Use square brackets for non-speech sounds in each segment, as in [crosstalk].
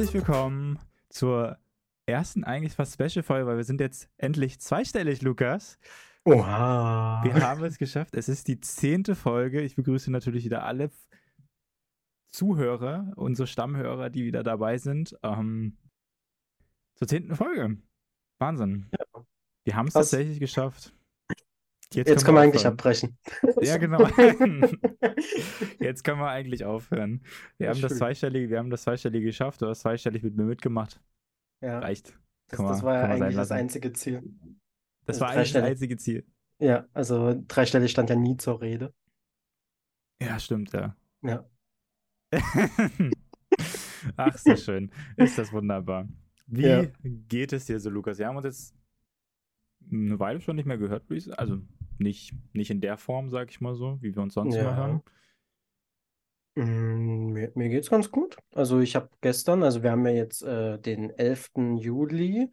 Herzlich willkommen zur ersten eigentlich fast Special-Folge, weil wir sind jetzt endlich zweistellig, Lukas. Oha. Wir haben es geschafft. Es ist die zehnte Folge. Ich begrüße natürlich wieder alle Zuhörer, unsere Stammhörer, die wieder dabei sind. Ähm, zur zehnten Folge. Wahnsinn. Ja. Wir haben es tatsächlich geschafft. Jetzt können wir eigentlich aufhören. abbrechen. [laughs] Ja, genau. [laughs] Jetzt können wir eigentlich aufhören. Wir Ja, haben das schön. zweistellige, wir haben das zweistellige geschaft. Du hast zweistellig mit mir mitgemacht. Ja, Reicht. das, das war ja eigentlich das einzige Ziel. Das Also war eigentlich das einzige Ziel. Ja, also dreistellig stand ja nie zur Rede. Ja, stimmt, ja. Ja. [laughs] Ach, so schön. Ist das wunderbar. Wie Ja. geht es dir so, Lukas? Wir haben uns jetzt eine Weile schon nicht mehr gehört. Also nicht, nicht in der Form, sag ich mal so, wie wir uns sonst Ja. immer hören. Mm, Mir, mir geht's ganz gut. Also ich habe gestern, also wir haben ja jetzt äh, den 11. Juli,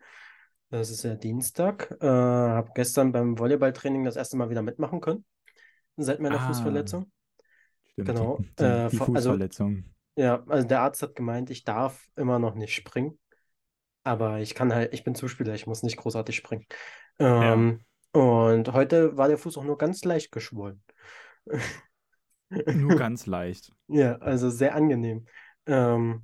das ist ja Dienstag, äh, habe gestern beim Volleyballtraining das erste Mal wieder mitmachen können, seit meiner Ah. Fußverletzung. Stimmt, Genau. Die, die, Äh, die also- Fußverletzung. Ja, also der Arzt hat gemeint, ich darf immer noch nicht springen. Aber ich kann halt, ich bin Zuspieler, ich muss nicht großartig springen. Ähm, Und heute war der Fuß auch nur ganz leicht geschwollen. Nur [laughs] ganz leicht. Ja, also sehr angenehm. Ähm,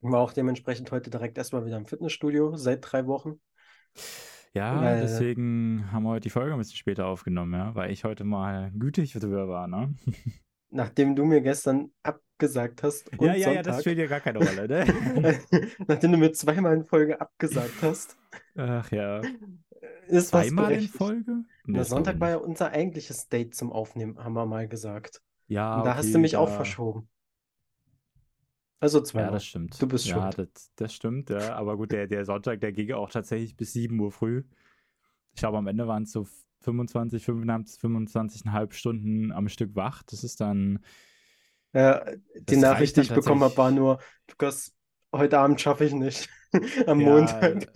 war auch dementsprechend heute direkt erstmal wieder im Fitnessstudio, seit drei Wochen. Ja, Weil- deswegen haben wir heute die Folge ein bisschen später aufgenommen, ja, weil ich heute mal gütig drüber war, ne? [laughs] Nachdem du mir gestern abgesagt hast Ja, ja, ja, das Sonntag, spielt ja gar keine Rolle, ne? [laughs] nachdem du mir zweimal in Folge abgesagt hast, Ach ja. Ist was Zweimal in. Folge? Nee, Sonntag war ja unser eigentliches Date zum Aufnehmen, haben wir mal gesagt. Ja, Und da hast okay, du mich auch da- verschoben. Also Ja, zweimal. das stimmt. Du bist ja, schuld. Das, das stimmt, ja. Aber gut, der, der Sonntag, der ging auch tatsächlich bis 7 Uhr früh. Ich glaube, am Ende waren es so 25, 25, 25,5 Stunden am Stück wach. Das ist dann. Ja, die Nachricht, die ich bekommen habe, war nur, Lukas, heute Abend schaffe ich nicht. [laughs] Am Ja, Montag.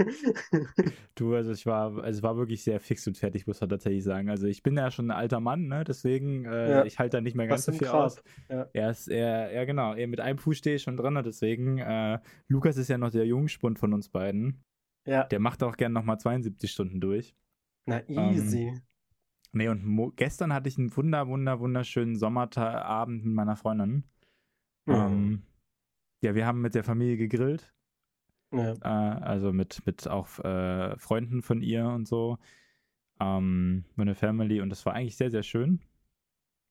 Du, also ich war, also es war wirklich sehr fix und fertig, muss man tatsächlich sagen. Also ich bin ja schon ein alter Mann, ne? Deswegen, äh, Ja. ich halte da nicht mehr ganz so viel Grab. aus. Ja. Er ist, er, ja genau, er mit einem Fuß stehe ich schon drin, deswegen, äh, Lukas ist ja noch der Jungspund von uns beiden. Ja, Der macht auch gern nochmal 72 Stunden durch. na Ähm, easy. Nee, und gestern hatte ich einen wunder, wunder, wunderschönen Sommerabend mit meiner Freundin. Mhm. Ähm, ja, wir haben mit der Familie gegrillt, Ja. äh, also mit, mit auch äh, Freunden von ihr und so. Ähm, meine Family und das war eigentlich sehr, sehr schön.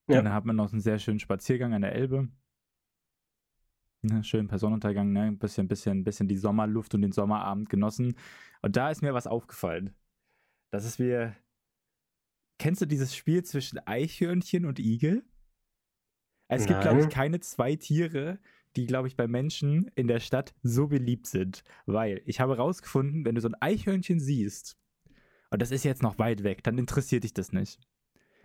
Ja. Und dann hat man noch einen sehr schönen Spaziergang an der Elbe. Ne, schön per Sonnenuntergang, ne? Ein bisschen, bisschen, bisschen die Sommerluft und den Sommerabend genossen. Und da ist mir was aufgefallen. Das ist mir. Kennst du dieses Spiel zwischen Eichhörnchen und Igel? Es gibt, glaube ich, Nein. keine zwei Tiere, die, glaube ich, bei Menschen in der Stadt so beliebt sind. Weil ich habe rausgefunden, wenn du so ein Eichhörnchen siehst, und das ist jetzt noch weit weg, dann interessiert dich das nicht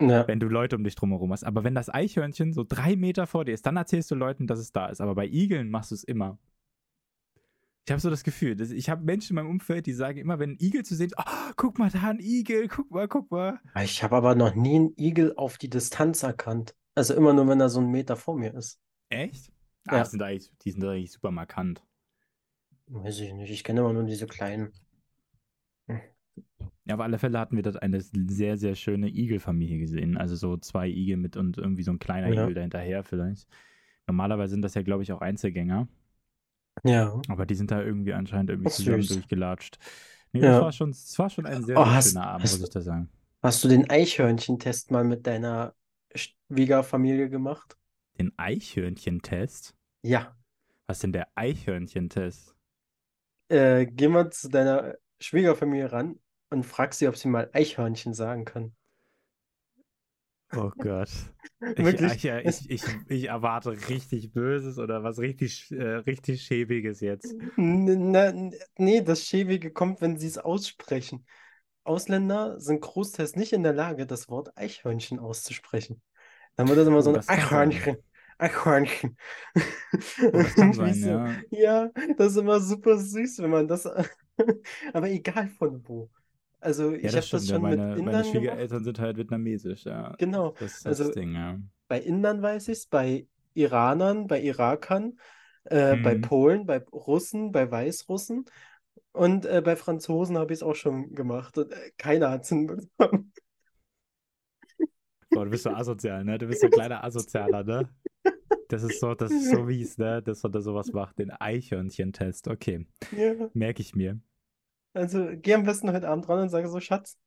Ja. wenn du Leute um dich drumherum hast. Aber wenn das Eichhörnchen so drei Meter vor dir ist, dann erzählst du Leuten, dass es da ist. Aber bei Igeln machst du es immer. Ich habe so das Gefühl, ich habe Menschen in meinem Umfeld, die sagen immer, wenn ein Igel zu sehen ist, oh, guck mal da, ein Igel, guck mal, guck mal. Ich habe aber noch nie einen Igel auf die Distanz erkannt. Also immer nur, wenn er so einen Meter vor mir ist. Echt? Ja. Ah, die, sind eigentlich, die sind eigentlich super markant. Weiß ich nicht. Ich kenne immer nur diese kleinen. Ja, auf alle Fälle hatten wir dort eine sehr, sehr schöne Igelfamilie gesehen. Also so zwei Igel mit und irgendwie so ein kleiner Ja. Igel dahinterher vielleicht. Normalerweise sind das ja, glaube ich, auch Einzelgänger. Ja. Aber die sind da irgendwie anscheinend irgendwie zusammen süß. durchgelatscht. Nee, Ja. das war schon, das war schon ein sehr, Oh, sehr hast- schöner Abend, hast- muss ich da sagen. Hast du den Eichhörnchentest mal mit deiner Schwiegerfamilie gemacht? Den Eichhörnchentest? Ja. Was ist denn der Eichhörnchentest? Äh, geh mal zu deiner Schwiegerfamilie ran und frag sie, ob sie mal Eichhörnchen sagen kann. Oh Gott. [laughs] Ich, Wirklich? ich, ich, ich, erwarte richtig Böses oder was richtig, äh, richtig Schäbiges jetzt. Na, nee, das Schäbige kommt, wenn sie es aussprechen. Ausländer sind großteils nicht in der Lage, das Wort Eichhörnchen auszusprechen. Dann wird das immer so Oh, ein das kann sein. Eichhörnchen. [laughs] Eichhörnchen. Das kann [laughs] sein, so- ja. Ja, das ist immer super süß, wenn man das. [laughs] Aber egal von wo. Also, ich Ja, habe das stimmt. Ja, schon mit meine, meine Indern gemacht. Schwiegereltern sind halt vietnamesisch, ja. Genau. Das ist Also- das Ding, ja. Bei Indern weiß ich es, bei Iranern, bei Irakern, äh, bei Mhm. Polen, bei Russen, bei Weißrussen und äh, bei Franzosen habe ich es auch schon gemacht und äh, keiner hat es hinbekommen. Boah, du bist so asozial, ne? Du bist so ein kleiner Asozialer, ne? Das ist so, das ist so mies, ne? Dass man da sowas macht. Den Eichhörnchen-Test. Okay, Ja, merke ich mir. also geh am besten heute Abend ran und sage so, Schatz,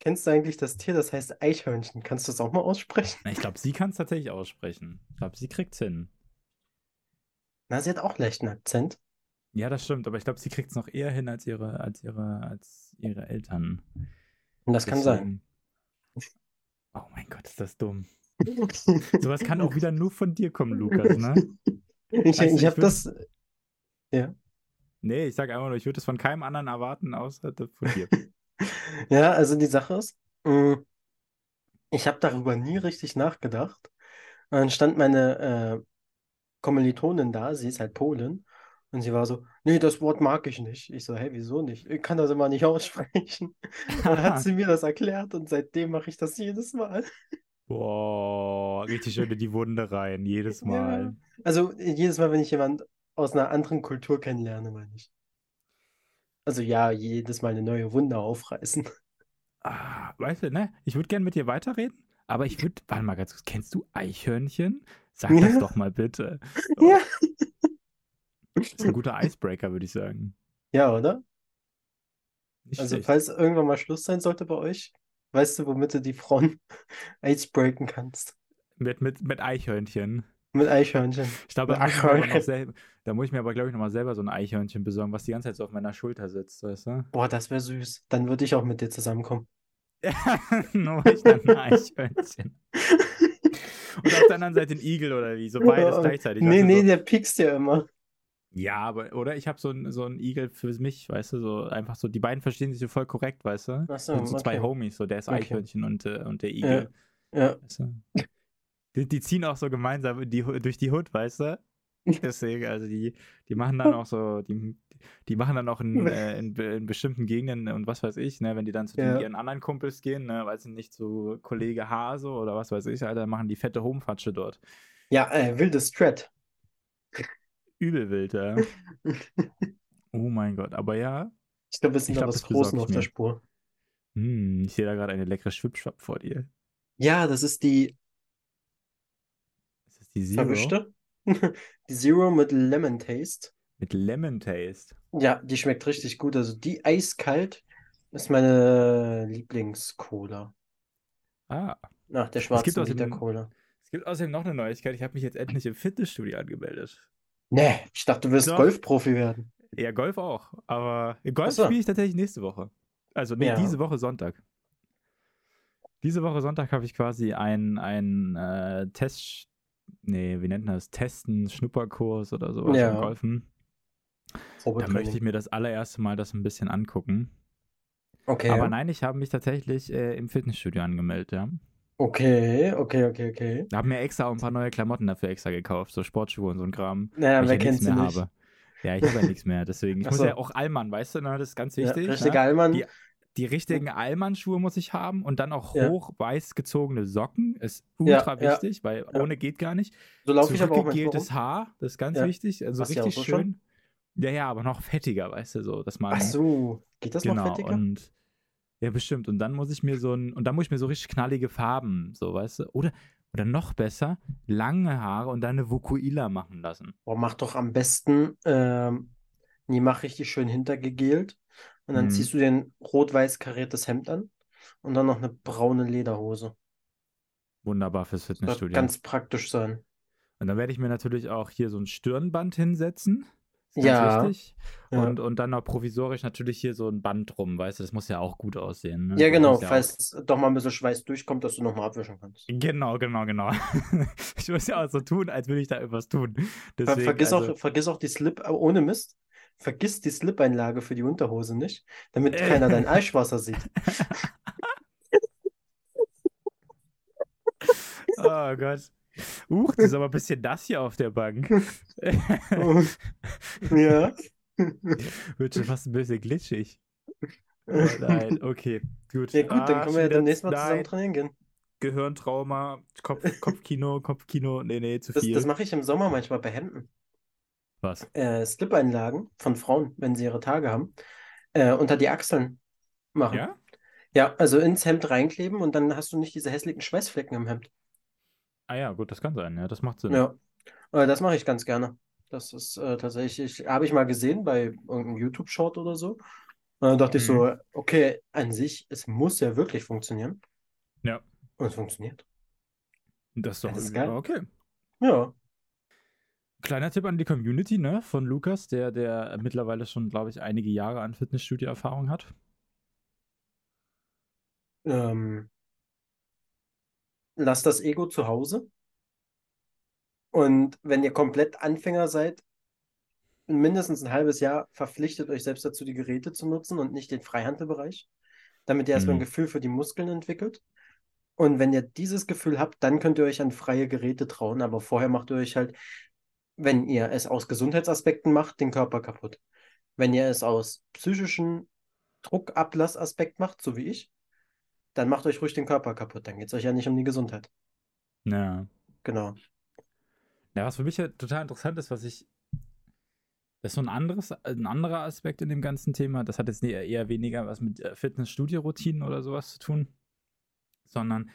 kennst du eigentlich das Tier, das heißt Eichhörnchen? Kannst du das auch mal aussprechen? Ich glaube, sie kann es tatsächlich aussprechen. Ich glaube, sie kriegt's hin. Na, sie hat auch leicht einen Akzent. Ja, das stimmt, aber ich glaube, sie kriegt es noch eher hin als ihre, als ihre, als ihre Eltern. Und das kann sein. Deswegen- Oh mein Gott, ist das dumm. Sowas kann auch [laughs] wieder nur von dir kommen, Lukas, ne? [laughs] Ich, du, ich habe das, ja. Nee, ich sage einfach nur, ich würde es von keinem anderen erwarten, außer von dir. [laughs] Ja, also die Sache ist, mh, ich habe darüber nie richtig nachgedacht. Und dann stand meine äh, Kommilitonin da, sie ist halt Polin, und sie war so, nee, das Wort mag ich nicht. Ich so, hey, wieso nicht? Ich kann das immer nicht aussprechen. Dann hat sie mir das erklärt und seitdem mache ich das jedes Mal. Boah, richtig schön in die Wunde rein, jedes Ja. Mal. Also jedes Mal, wenn ich jemand aus einer anderen Kultur kennenlerne, meine ich. Also ja, jedes Mal eine neue Wunde aufreißen. Ah, weißt du, ne? Ich würde gerne mit dir weiterreden, aber ich würde, warte mal ganz kurz, kennst du Eichhörnchen? Sag das Ja. doch mal bitte. [laughs] Ja. Das ist ein guter Icebreaker, würde ich sagen. Ja, oder? Nicht Also, schlecht. falls irgendwann mal Schluss sein sollte bei euch, weißt du, womit du die Frauen [laughs] icebreaken kannst? Mit, mit, mit Eichhörnchen. Mit Eichhörnchen. [laughs] Ich glaube, da Mit muss ich mir aber noch Eichhörnchen. da muss ich mir aber, glaube ich, nochmal selber so ein Eichhörnchen besorgen, was die ganze Zeit so auf meiner Schulter sitzt, weißt du? Boah, das wäre süß. Dann würde ich auch mit dir zusammenkommen. [laughs] Nur ich dann ein Eichhörnchen. Und auf der anderen Seite ein Igel oder wie, so beides gleichzeitig. Nee, du, nee, so. der piekst ja immer. Ja, aber, oder ich habe so ein, so Igel für mich, weißt du, so einfach so, die beiden verstehen sich so voll korrekt, weißt du? Ach so, Sind so zwei okay. Homies, so der ist Okay. Eichhörnchen und, äh, und der Igel. Ja. Weißt du? die, die ziehen auch so gemeinsam in die, durch die Hut, weißt du? [laughs] Deswegen, also die, die machen dann auch so, die, die machen dann auch in, [laughs] äh, in, in bestimmten Gegenden und was weiß ich, ne, wenn die dann zu den, Ja. ihren anderen Kumpels gehen, ne, weiß ich nicht, zu Kollege Hase oder was weiß ich, Alter, machen die fette Homefatsche dort. Ja, äh, wildes Strat. Übel wild, ja. [laughs] Oh mein Gott, aber ja, Ich glaube, wir sind da was ich auf der. Spur. hm, ich sehe da gerade eine leckere Schwipschwapp vor dir. Ja, das ist die Ist das die Zero? verwischte. [laughs] Die Zero mit Lemon Taste. Mit Lemon Taste. Ja, die schmeckt richtig gut. Also die eiskalt ist meine Lieblings-Cola. Ah, Nach der gibt schwarzen außerdem- Liter-Cola. es gibt außerdem noch eine Neuigkeit. Ich habe mich jetzt endlich im Fitnessstudio angemeldet. Nee, ich dachte, du wirst Doch. Golfprofi werden. Ja, Golf auch. Aber Golf so. spiele ich tatsächlich nächste Woche. Also, nee, Ja. diese Woche Sonntag. Diese Woche Sonntag habe ich quasi einen äh, Test. Nee, wie nennt man das? Testen, Schnupperkurs oder sowas Ja. Golfen. Da möchte ich mir das allererste Mal das ein bisschen angucken. Okay. Aber nein, ich habe mich tatsächlich äh, im Fitnessstudio angemeldet, ja. Okay, okay, okay, okay. Habe mir extra auch ein paar neue Klamotten dafür extra gekauft, so Sportschuhe und so ein Kram. Naja, weil wer ich ja kennt sie mehr nicht? habe. Ja, ich habe ja nichts mehr, [laughs] deswegen. Ich Ach muss so. ja auch Allmann, weißt du, ne? das ist ganz Ja, wichtig. richtig ne? Allmann. Die, die richtigen Allmann-Schuhe muss ich haben und dann auch Ja. hoch weiß gezogene Socken. Ist Ja, ultra ja, wichtig, weil ja. ohne geht gar nicht. So laufe ich aber auch rum. Haar, das ist ganz Ja. wichtig. Also Hast ja richtig so schon? schön. Ja, ja, aber noch fettiger, weißt du, so, dass man. Ach so, geht das noch genau, fettiger? und ja, bestimmt. Und dann muss ich mir so ein, und dann muss ich mir so richtig knallige Farben, so, weißt du, oder, oder noch besser, lange Haare und dann eine Vokuila machen lassen. Boah, mach doch am besten, ähm, nee, mach richtig schön hintergegelt und dann Mhm. ziehst du dir ein rot-weiß kariertes Hemd an und dann noch eine braune Lederhose. Wunderbar fürs Das wird Fitnessstudio. ganz praktisch sein. Und dann werde ich mir natürlich auch hier so ein Stirnband hinsetzen. Ist ganz Ja, wichtig. ja. Und, und dann noch provisorisch natürlich hier so ein Band drum, weißt du, das muss ja auch gut aussehen. Ne? Ja, genau, ja auch- falls doch mal ein bisschen Schweiß durchkommt, dass du nochmal abwischen kannst. Genau, genau, genau. [laughs] ich muss ja auch so tun, als würde ich da irgendwas tun. Deswegen, vergiss, also, auch, vergiss auch die Slip, äh, ohne Mist, vergiss die Slip-Einlage für die Unterhose nicht, damit Äh. keiner dein [laughs] Eischwasser sieht. oh Gott. Huch, das ist aber ein [laughs] bisschen nass hier auf der Bank. Ja. [laughs] Wird schon fast ein bisschen glitschig. [laughs] Oh nein, okay, gut. Ja, gut, dann Ah, können wir ja schon demnächst mal zusammen trainieren gehen. Gehirntrauma, Kopf, Kopfkino, Kopfkino, nee, nee, zu Das, viel. das mache ich im Sommer manchmal bei Hemden. Was? äh, Slip-Einlagen von Frauen, wenn sie ihre Tage haben, äh, unter die Achseln machen. Ja? Ja, also ins Hemd reinkleben und dann hast du nicht diese hässlichen Schweißflecken im Hemd. Ah ja, gut, das kann sein, ja, das macht Sinn. Ja, äh, das mache ich ganz gerne. Das ist äh, tatsächlich, habe ich mal gesehen bei irgendeinem YouTube-Short oder so. Und dann dachte ich so, Mhm. okay, an sich, es muss ja wirklich funktionieren. Ja. Und es funktioniert. Das ist doch Das ist geil. okay. Ja. Kleiner Tipp an die Community, ne, von Lukas, der, der mittlerweile schon, glaube ich, einige Jahre an Fitnessstudio-Erfahrung hat. Ähm, lasst das Ego zu Hause. Und wenn ihr komplett Anfänger seid, mindestens ein halbes Jahr verpflichtet euch selbst dazu, die Geräte zu nutzen und nicht den Freihandelbereich, damit ihr erstmal ein Mhm. Gefühl für die Muskeln entwickelt. Und wenn ihr dieses Gefühl habt, dann könnt ihr euch an freie Geräte trauen. Aber vorher macht ihr euch halt, wenn ihr es aus Gesundheitsaspekten macht, den Körper kaputt. Wenn ihr es aus psychischen Druckablassaspekt macht, so wie ich, dann macht euch ruhig den Körper kaputt. Dann geht es euch ja nicht um die Gesundheit. Ja. Genau. Ja, was für mich ja total interessant ist, was ich. Das ist so ein anderes, ein anderer Aspekt in dem ganzen Thema. Das hat jetzt eher, weniger was mit äh, Fitnessstudio-Routinen oder sowas zu tun, sondern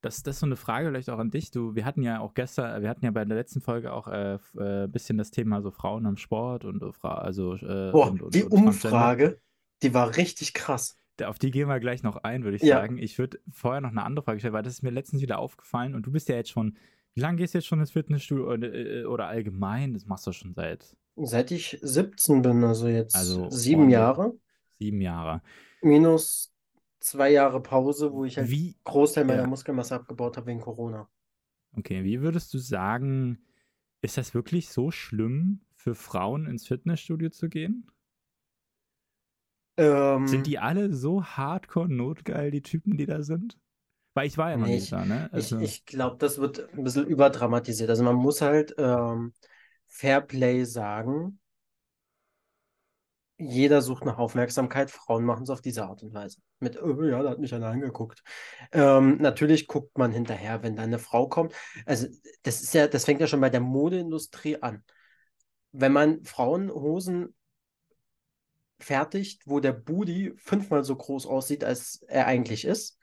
das, das ist so eine Frage vielleicht auch an dich. Du, wir hatten ja auch gestern, wir hatten ja bei der letzten Folge auch ein äh, äh, bisschen das Thema so Frauen am Sport und äh, also äh, Boah, und, und, die und. Umfrage, die war richtig krass. Auf die gehen wir gleich noch ein, würde ich Ja. sagen. Ich würde vorher noch eine andere Frage stellen, weil das ist mir letztens wieder aufgefallen und du bist ja jetzt schon, wie lange gehst du jetzt schon ins Fitnessstudio oder, äh, oder allgemein? Das machst du schon seit Seit ich 17 bin, also jetzt Also sieben ordentlich. Jahre, sieben Jahren. minus zwei Jahre Pause, wo ich halt Wie, Großteil meiner Ja. Muskelmasse abgebaut habe wegen Corona. okay, wie würdest du sagen, ist das wirklich so schlimm für Frauen ins Fitnessstudio zu gehen? Ähm, Sind die alle so hardcore notgeil, die Typen, die da sind? Weil ich war ja noch Nee, nicht da, ne? Ich, Also, ich glaube, das wird ein bisschen überdramatisiert. Also man muss halt ähm, Fairplay sagen. Jeder sucht nach Aufmerksamkeit. Frauen machen es auf diese Art und Weise. Mit, oh, ja, da hat mich einer angeguckt. Ähm, natürlich guckt man hinterher, wenn da eine Frau kommt. Also das ist ja, das fängt ja schon bei der Modeindustrie an. Wenn man Frauenhosen fertigt, wo der Booty fünfmal so groß aussieht, als er eigentlich ist,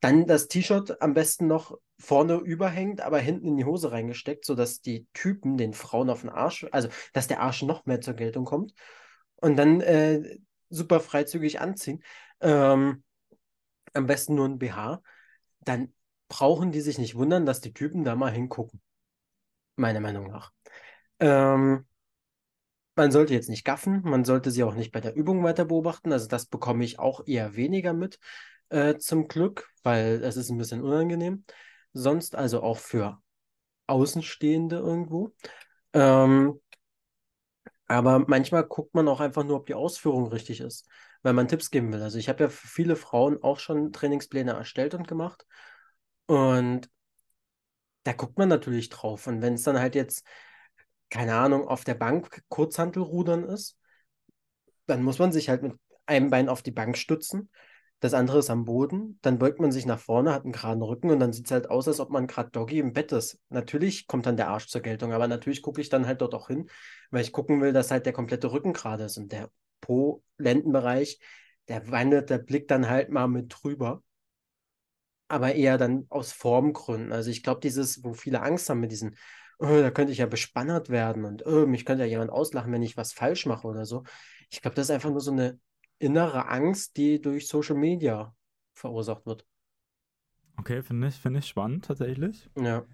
dann das T-Shirt am besten noch vorne überhängt, aber hinten in die Hose reingesteckt, sodass die Typen den Frauen auf den Arsch, also dass der Arsch noch mehr zur Geltung kommt und dann äh, super freizügig anziehen. Ähm, am besten nur ein BH. Dann brauchen die sich nicht wundern, dass die Typen da mal hingucken. Meiner Meinung nach. Ähm, man sollte jetzt nicht gaffen, man sollte sie auch nicht bei der Übung weiter beobachten. Also das bekomme ich auch eher weniger mit, äh, zum Glück, weil es ist ein bisschen unangenehm. Sonst also auch für Außenstehende irgendwo. Ähm, aber manchmal guckt man auch einfach nur, ob die Ausführung richtig ist, weil man Tipps geben will. Also ich habe ja für viele Frauen auch schon Trainingspläne erstellt und gemacht. Und da guckt man natürlich drauf. Und wenn es dann halt jetzt, keine Ahnung, auf der Bank Kurzhantelrudern ist, dann muss man sich halt mit einem Bein auf die Bank stützen. Das andere ist am Boden. Dann beugt man sich nach vorne, hat einen geraden Rücken und dann sieht es halt aus, als ob man gerade Doggy im Bett ist. Natürlich kommt dann der Arsch zur Geltung, aber natürlich gucke ich dann halt dort auch hin, weil ich gucken will, dass halt der komplette Rücken gerade ist und der Po-Lendenbereich, der wandert der Blick dann halt mal mit drüber. Aber eher dann aus Formgründen. Also ich glaube, dieses, wo viele Angst haben mit diesen, oh, da könnte ich ja bespannert werden und oh, mich könnte ja jemand auslachen, wenn ich was falsch mache oder so. Ich glaube, das ist einfach nur so eine innere Angst, die durch Social Media verursacht wird. okay, finde ich, finde ich spannend tatsächlich. Ja.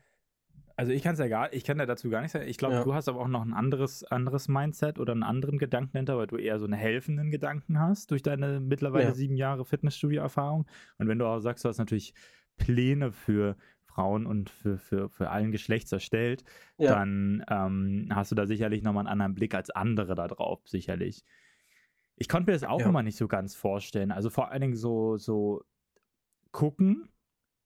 Also ich kann es ja gar, ich kann ja dazu gar nichts sagen. Ich glaube, Ja. du hast aber auch noch ein anderes, anderes Mindset oder einen anderen Gedanken dahinter, weil du eher so einen helfenden Gedanken hast durch deine mittlerweile Ja. sieben Jahre Fitnessstudio-Erfahrung. Und wenn du auch sagst, du hast natürlich Pläne für Frauen und für, für, für allen Geschlechts erstellt, Ja. dann ähm, hast du da sicherlich nochmal einen anderen Blick als andere da drauf, sicherlich. Ich konnte mir das auch Ja. immer nicht so ganz vorstellen. Also vor allen Dingen so, so gucken.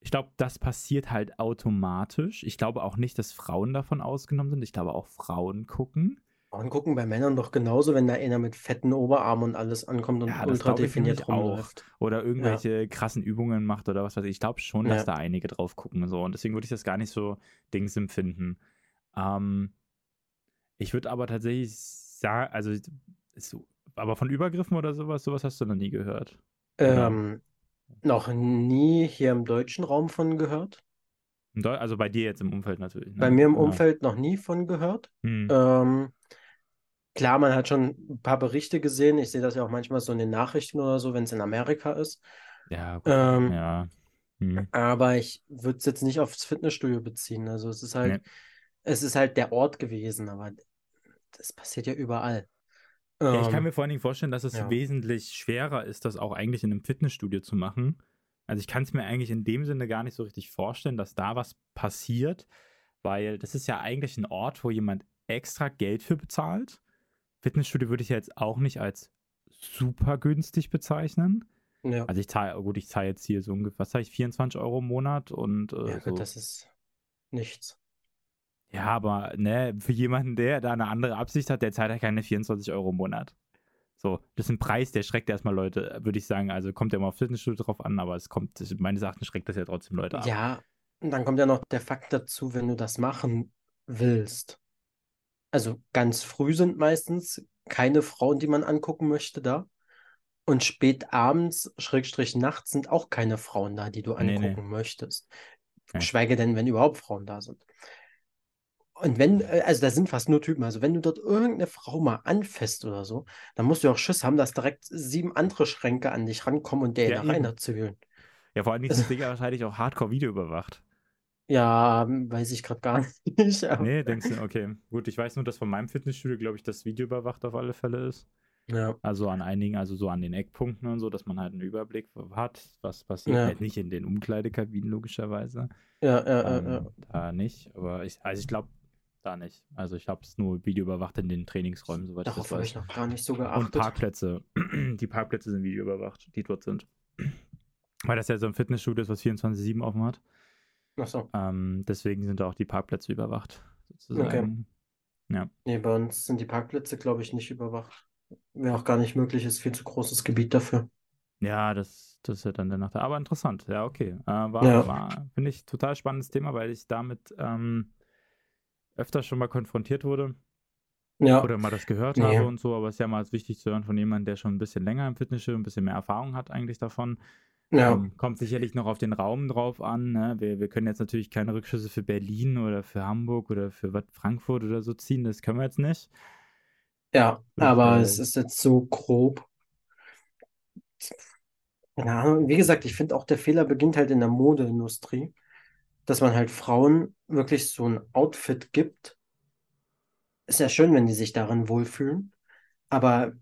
Ich glaube, das passiert halt automatisch. Ich glaube auch nicht, dass Frauen davon ausgenommen sind. Ich glaube auch Frauen gucken. Und gucken bei Männern doch genauso, wenn da einer mit fetten Oberarmen und alles ankommt und Ja, ultra definiert rumläuft. Oder irgendwelche krassen Übungen macht oder was weiß ich. Ich glaube schon, dass Ja. da einige drauf gucken. So. Und deswegen würde ich das gar nicht so Dings empfinden. Ähm, Ich würde aber tatsächlich sagen, also, so, aber von Übergriffen oder sowas, sowas hast du noch nie gehört. Ähm, noch nie hier im deutschen Raum von gehört. Also bei dir jetzt im Umfeld natürlich. Ne? Bei mir im ja. Umfeld noch nie von gehört. Hm. Ähm, klar, man hat schon ein paar Berichte gesehen. Ich sehe das ja auch manchmal so in den Nachrichten oder so, wenn es in Amerika ist. Ja, gut, ähm, ja. Hm. Aber ich würde es jetzt nicht aufs Fitnessstudio beziehen. Also es ist halt, nee. es ist halt der Ort gewesen, aber das passiert ja überall. Ja, ich kann ähm, mir vor allen Dingen vorstellen, dass es ja. wesentlich schwerer ist, das auch eigentlich in einem Fitnessstudio zu machen. Also ich kann es mir eigentlich in dem Sinne gar nicht so richtig vorstellen, dass da was passiert, weil das ist ja eigentlich ein Ort, wo jemand extra Geld für bezahlt. Fitnessstudio würde ich jetzt auch nicht als super günstig bezeichnen. Ja. Also ich zahle, gut, ich zahle jetzt hier so ungefähr, was zahle ich, 24 Euro im Monat und äh, ja, so. das ist nichts. Ja, aber ne, für jemanden, der da eine andere Absicht hat, der zahlt ja keine 24 Euro im Monat. So, das ist ein Preis, der schreckt erstmal Leute, würde ich sagen. Also kommt ja immer auf Fitnessstudio drauf an, aber es kommt, meines Erachtens schreckt das ja trotzdem Leute ab. Ja, und dann kommt ja noch der Fakt dazu, wenn du das machen willst. Also ganz früh sind meistens keine Frauen, die man angucken möchte, da. Und spät abends, Schrägstrich nachts, sind auch keine Frauen da, die du angucken nee, nee. möchtest. Okay. Schweige denn, wenn überhaupt Frauen da sind. Und wenn, äh, also da sind fast nur Typen, also wenn du dort irgendeine Frau mal anfasst oder so, dann musst du auch Schiss haben, dass direkt sieben andere Schränke an dich rankommen und der ja, da rein zu wühlen. Ja, vor allem ist das Ding wahrscheinlich auch Hardcore-Video überwacht. Ja, weiß ich gerade gar [laughs] nicht. Aber... Nee, denkst du, okay. Gut, ich weiß nur, dass von meinem Fitnessstudio, glaube ich, das Video überwacht auf alle Fälle ist. Ja. Also an einigen, also so an den Eckpunkten und so, dass man halt einen Überblick hat, was passiert. Ja. Halt nicht in den Umkleidekabinen, logischerweise. Ja, ja, ähm, ja, ja. Da nicht. Aber ich, also ich glaube, da nicht. Also ich habe es nur videoüberwacht in den Trainingsräumen, soweit Darauf ich das weiß. habe ich noch gar nicht so geachtet. Und Parkplätze. [clears throat] Die Parkplätze sind videoüberwacht, die dort sind. [clears throat] Weil das ja so ein Fitnessstudio ist, was 24-7 offen hat. Ach so. Ähm, deswegen sind da auch die Parkplätze überwacht, sozusagen. Okay. Ja. Nee, bei uns sind die Parkplätze, glaube ich, nicht überwacht. Wäre auch gar nicht möglich, ist viel zu großes Gebiet dafür. Ja, das, das ist ja dann der Nachteil. Aber interessant, ja, okay. Äh, war, ja. war finde ich, total spannendes Thema, weil ich damit ähm, öfter schon mal konfrontiert wurde. Ja. Oder mal das gehört nee. habe und so, aber es ist ja mal wichtig zu hören von jemandem, der schon ein bisschen länger im Fitnessstudio, ein bisschen mehr Erfahrung hat eigentlich davon. Ja. Ähm, kommt sicherlich noch auf den Raum drauf an. Ne? Wir, wir können jetzt natürlich keine Rückschlüsse für Berlin oder für Hamburg oder für was, Frankfurt oder so ziehen, das können wir jetzt nicht. Ja, und, aber äh, es ist jetzt so grob. Ahnung. Wie gesagt, ich finde auch, der Fehler beginnt halt in der Modeindustrie dass man halt Frauen wirklich so ein Outfit gibt. Ist ja schön, wenn die sich darin wohlfühlen. Aber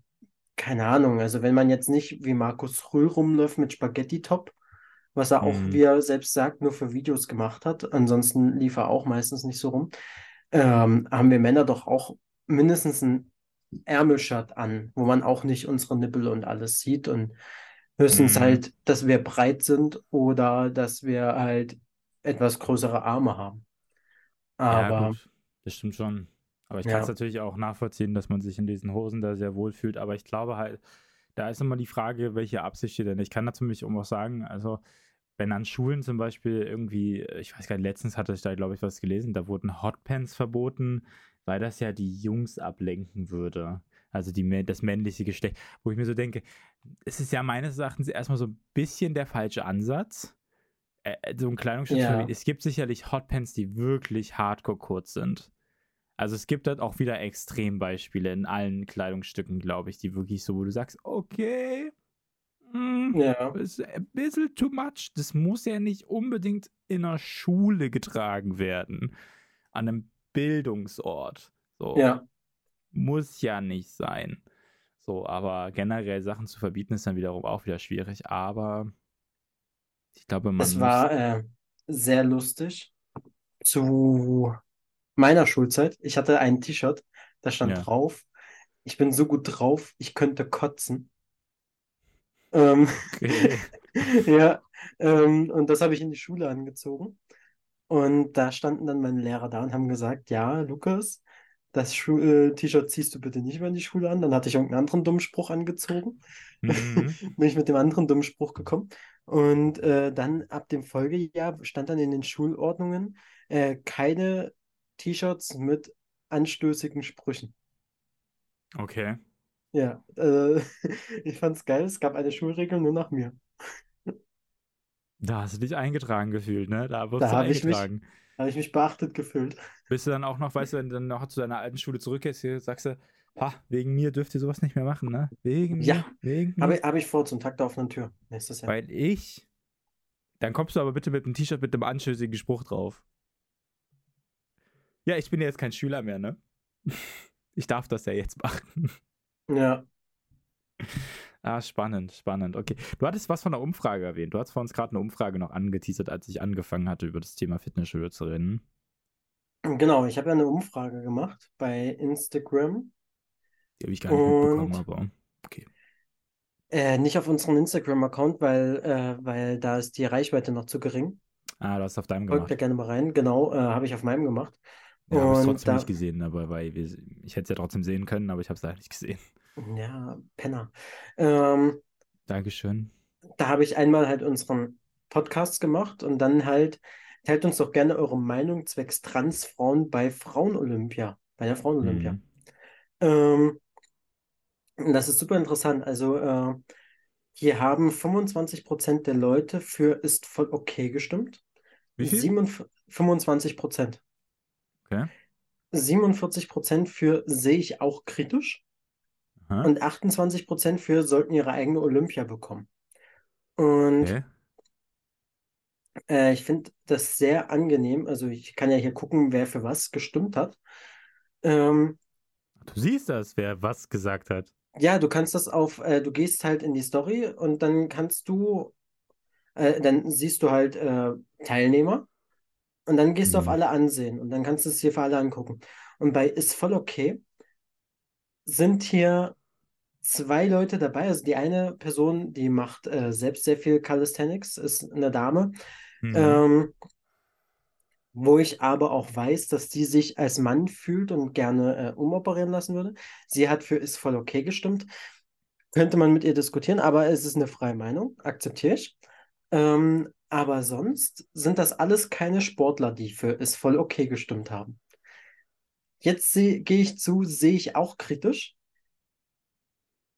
keine Ahnung, also wenn man jetzt nicht wie Markus Rühl rumläuft mit Spaghetti-Top, was er auch, mhm. wie er selbst sagt, nur für Videos gemacht hat, ansonsten lief er auch meistens nicht so rum, ähm, haben wir Männer doch auch mindestens ein Ärmelshirt an, wo man auch nicht unsere Nippel und alles sieht und höchstens mhm. halt, dass wir breit sind oder dass wir halt etwas größere Arme haben. Aber ja, gut, das stimmt schon. Aber ich kann es natürlich auch nachvollziehen, dass man sich in diesen Hosen da sehr wohl fühlt. Aber ich glaube halt, da ist immer die Frage, welche Absicht steht denn. Ich kann dazu mich auch sagen, also wenn an Schulen zum Beispiel irgendwie, ich weiß gar nicht, letztens hatte ich da, glaube ich, was gelesen, da wurden Hotpants verboten, weil das ja die Jungs ablenken würde. Also die, das männliche Geschlecht. Wo ich mir so denke, es ist ja meines Erachtens erstmal so ein bisschen der falsche Ansatz. Äh, so ein Kleidungsstück. Ja. Es gibt sicherlich Hotpants, die wirklich hardcore kurz sind. Also es gibt halt auch wieder Extrembeispiele in allen Kleidungsstücken, glaube ich, die wirklich so, wo du sagst, okay, mh, hm, ja. ist ein bisschen too much. Das muss ja nicht unbedingt in einer Schule getragen werden. An einem Bildungsort. So. Ja. Muss ja nicht sein. So, aber generell Sachen zu verbieten ist dann wiederum auch wieder schwierig. Aber ich glaube, man. Es war äh, sehr lustig. Zu meiner Schulzeit. Ich hatte ein T-Shirt, da stand ja. drauf, ich bin so gut drauf, ich könnte kotzen. Ähm, okay. [laughs] ja, ähm, und das habe ich in die Schule angezogen. Und da standen dann meine Lehrer da und haben gesagt, ja, Lukas, das äh, T-Shirt ziehst du bitte nicht mehr in die Schule an. Dann hatte ich irgendeinen anderen dummen Spruch angezogen. Mhm. [laughs] Bin ich mit dem anderen dummen Spruch gekommen. Und äh, dann ab dem Folgejahr stand dann in den Schulordnungen äh, keine T-Shirts mit anstößigen Sprüchen. Okay. Ja, äh, [laughs] ich fand's geil. Es gab eine Schulregel nur nach mir. Da hast du dich eingetragen gefühlt, ne? Da wirst Da du eingetragen. habe ich mich beachtet gefühlt. Bist du dann auch noch, [laughs] weißt du, wenn du dann noch zu deiner alten Schule zurückgehst, hier sagst du, ha, wegen mir dürft ihr sowas nicht mehr machen, ne? Wegen mir, Ja, wegen mir. habe habe ich vor zum Tag der offenen Tür nächstes Jahr. Weil ich. Dann kommst du aber bitte mit einem T-Shirt mit einem anstößigen Spruch drauf. Ja, ich bin ja jetzt kein Schüler mehr, ne? [laughs] Ich darf das ja jetzt machen. Ja, Ah, spannend, spannend. Okay. Du hattest was von der Umfrage erwähnt. Du hast vor uns gerade eine Umfrage noch angeteasert, als ich angefangen hatte, über das Thema Fitnessstudio zu reden. genau. Ich habe ja eine Umfrage gemacht bei Instagram. Die habe ich gar nicht mitbekommen, Und aber okay. äh, nicht auf unserem Instagram-Account, weil, äh, weil da ist die Reichweite noch zu gering. Ah, du hast auf deinem Folgt da gemacht. gerne mal rein. Genau, äh, habe ich auf meinem gemacht. Ja, habe ich trotzdem da, nicht gesehen, aber weil wir, ich hätte es ja trotzdem sehen können, aber ich habe es leider nicht gesehen. ja, Penner. Ähm, Dankeschön. da habe ich einmal halt unseren Podcast gemacht und dann halt, teilt uns doch gerne eure Meinung zwecks Transfrauen bei Frauen-Olympia, bei der Frauen-Olympia. Mhm. Ähm, das ist super interessant. Also, äh, hier haben 25% der Leute für ist voll okay gestimmt. Wie viel? 47, 25%. Okay. 47% für sehe ich auch kritisch Aha. und 28% für sollten ihre eigene Olympia bekommen. Und Okay. äh, ich finde das sehr angenehm. Also ich kann ja hier gucken, wer für was gestimmt hat. Ähm, Du siehst das, wer was gesagt hat. Ja, du kannst das auf, äh, du gehst halt in die Story und dann kannst du, äh, dann siehst du halt äh, Teilnehmer und dann gehst du auf Mhm. alle ansehen und dann kannst du es hier für alle angucken. Und bei ist voll okay sind hier zwei Leute dabei. Also die eine Person, die macht äh, selbst sehr viel Calisthenics, ist eine Dame. Mhm. Ähm, wo ich aber auch weiß, dass sie sich als Mann fühlt und gerne äh, umoperieren lassen würde. Sie hat für ist voll okay gestimmt. Könnte man mit ihr diskutieren, aber es ist eine freie Meinung, akzeptiere ich. Ähm, aber sonst sind das alles keine Sportler, die für ist voll okay gestimmt haben. Jetzt gehe ich zu, sehe ich auch kritisch.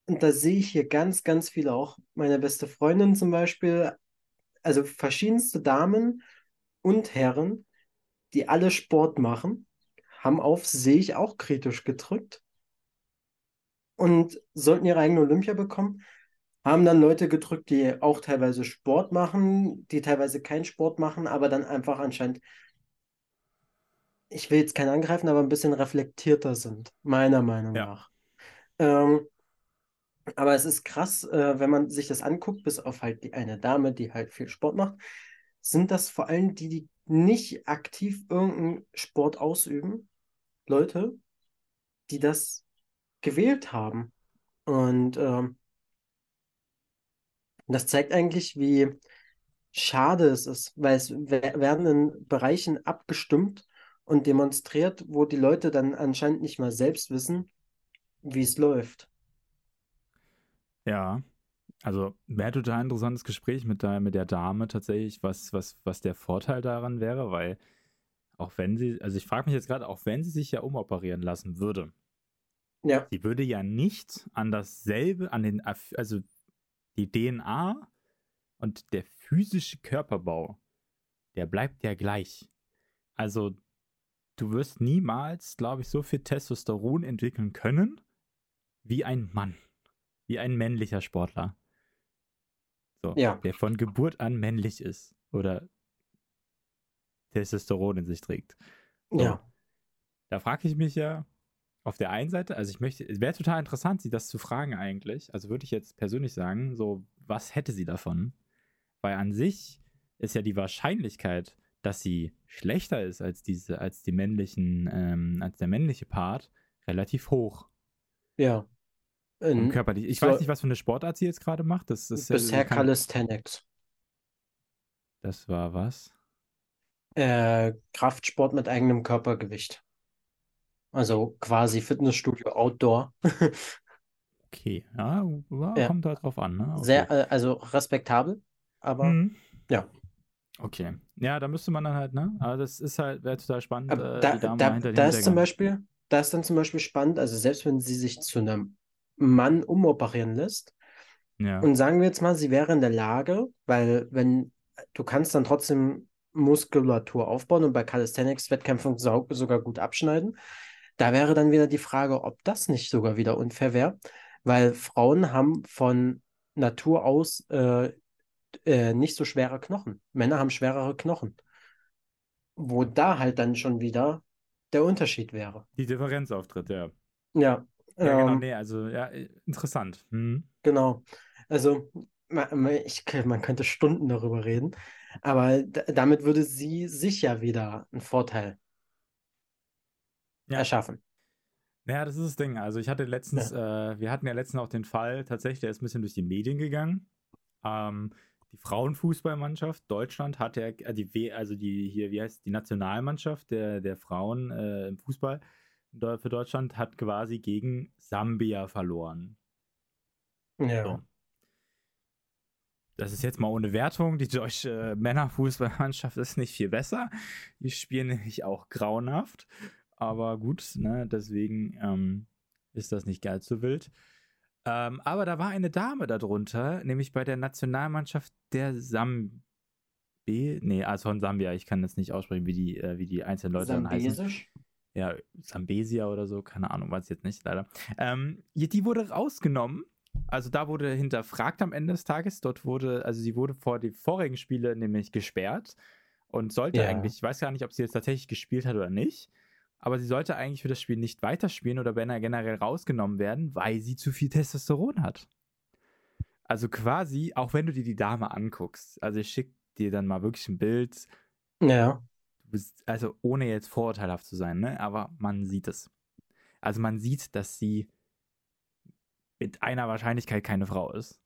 Und da sehe ich hier ganz, ganz viele auch. Meine beste Freundin zum Beispiel, also verschiedenste Damen und Herren, die alle Sport machen, haben auf sehe ich auch kritisch gedrückt und sollten ihre eigene Olympia bekommen. Haben dann Leute gedrückt, die auch teilweise Sport machen, die teilweise keinen Sport machen, aber dann einfach anscheinend, ich will jetzt keinen angreifen, aber ein bisschen reflektierter sind, meiner Meinung Ja. nach. Ähm, aber es ist krass, äh, wenn man sich das anguckt, bis auf halt die eine Dame, die halt viel Sport macht, sind das vor allem die, die nicht aktiv irgendeinen Sport ausüben, Leute, die das gewählt haben. Und ähm, das zeigt eigentlich, wie schade es ist, weil es wer- werden in Bereichen abgestimmt und demonstriert, wo die Leute dann anscheinend nicht mal selbst wissen, wie es läuft. Ja, also wäre total interessantes Gespräch mit der, mit der Dame tatsächlich, was, was, was der Vorteil daran wäre, weil auch wenn sie, also ich frage mich jetzt gerade, auch wenn sie sich ja umoperieren lassen würde, Ja, sie würde ja nicht an dasselbe, an den, also die DNA und der physische Körperbau, der bleibt ja gleich. Also du wirst niemals, glaube ich, so viel Testosteron entwickeln können wie ein Mann, wie ein männlicher Sportler. So, Ja. der von Geburt an männlich ist oder Testosteron in sich trägt. So. ja, Da frage ich mich ja auf der einen Seite, also ich möchte, es wäre total interessant, sie das zu fragen eigentlich. Also würde ich jetzt persönlich sagen, so, was hätte sie davon? Weil an sich ist ja die Wahrscheinlichkeit, dass sie schlechter ist als diese, als die männlichen, ähm, als der männliche Part, relativ hoch. ja. Und körperlich. Ich so- weiß nicht, was für eine Sportart sie jetzt gerade macht. Das ist ja- bisher kann- Calisthenics. Das war was? Äh, Kraftsport mit eigenem Körpergewicht. Also quasi Fitnessstudio Outdoor. [laughs] Okay, ja, ja, Ja. kommt halt drauf an. Ne? Okay. Sehr, äh, also respektabel, aber Mhm. ja. Okay. Ja, da müsste man dann halt, ne? Aber das ist halt, wäre total spannend. Aber äh, da, da, da ist zum. Beispiel, da ist dann zum Beispiel spannend, also selbst wenn sie sich zu einem Mann umoperieren lässt, Ja. und sagen wir jetzt mal, sie wäre in der Lage, weil wenn du kannst dann trotzdem Muskulatur aufbauen und bei Calisthenics-Wettkämpfen so, sogar gut abschneiden. Da wäre dann wieder die Frage, ob das nicht sogar wieder unfair wäre, weil Frauen haben von Natur aus äh, äh, nicht so schwere Knochen. Männer haben schwerere Knochen. Wo da halt dann schon wieder der Unterschied wäre. Die Differenz auftritt, ja. Ja, Ja, genau, ähm, nee, also ja, interessant. Hm. Genau. Also, ich, man könnte Stunden darüber reden, aber damit würde sie sich ja wieder einen Vorteil Ja. erschaffen. Ja, das ist das Ding. Also ich hatte letztens, äh, wir hatten ja letztens auch den Fall, tatsächlich, der ist ein bisschen durch die Medien gegangen. Ähm, die Frauenfußballmannschaft Deutschland hat ja, äh, die W, also die hier, wie heißt die Nationalmannschaft der, der Frauen äh, im Fußball für Deutschland hat quasi gegen Sambia verloren. Ja. So. Das ist jetzt mal ohne Wertung. Die deutsche Männerfußballmannschaft ist nicht viel besser. Die spielen nämlich auch grauenhaft. Aber gut, ne, deswegen ähm, ist das nicht ganz so wild. Ähm, aber da war eine Dame darunter, nämlich bei der Nationalmannschaft der Sambi. Nee, also von Sambia. Ich kann jetzt nicht aussprechen, wie die, äh, wie die einzelnen Leute dann heißen? Ja, Sambesia oder so, keine Ahnung, weiß ich jetzt nicht, leider. Ähm, die wurde rausgenommen. Also da wurde hinterfragt am Ende des Tages. Dort wurde, also sie wurde vor die vorigen Spiele nämlich gesperrt und sollte Ja. eigentlich, ich weiß gar nicht, ob sie jetzt tatsächlich gespielt hat oder nicht, aber sie sollte eigentlich für das Spiel nicht weiterspielen oder wenn er generell rausgenommen werden, weil sie zu viel Testosteron hat. Also quasi, auch wenn du dir die Dame anguckst, also ich schicke dir dann mal wirklich ein Bild, Ja. Also ohne jetzt vorurteilhaft zu sein, ne? Aber man sieht es. Also man sieht, dass sie mit einer Wahrscheinlichkeit keine Frau ist.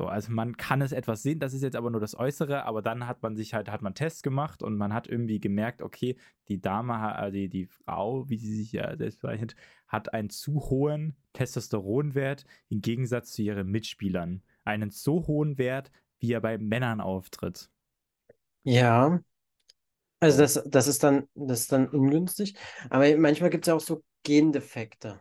So, also man kann es etwas sehen, das ist jetzt aber nur das Äußere, aber dann hat man sich halt, hat man Tests gemacht und man hat irgendwie gemerkt, okay, die Dame, äh, die, die Frau, wie sie sich ja selbst bezeichnet, hat einen zu hohen Testosteronwert im Gegensatz zu ihren Mitspielern. Einen so hohen Wert, wie er bei Männern auftritt. Ja. Also So. das, das ist dann, das ist dann ungünstig. Aber manchmal gibt es ja auch so Gendefekte.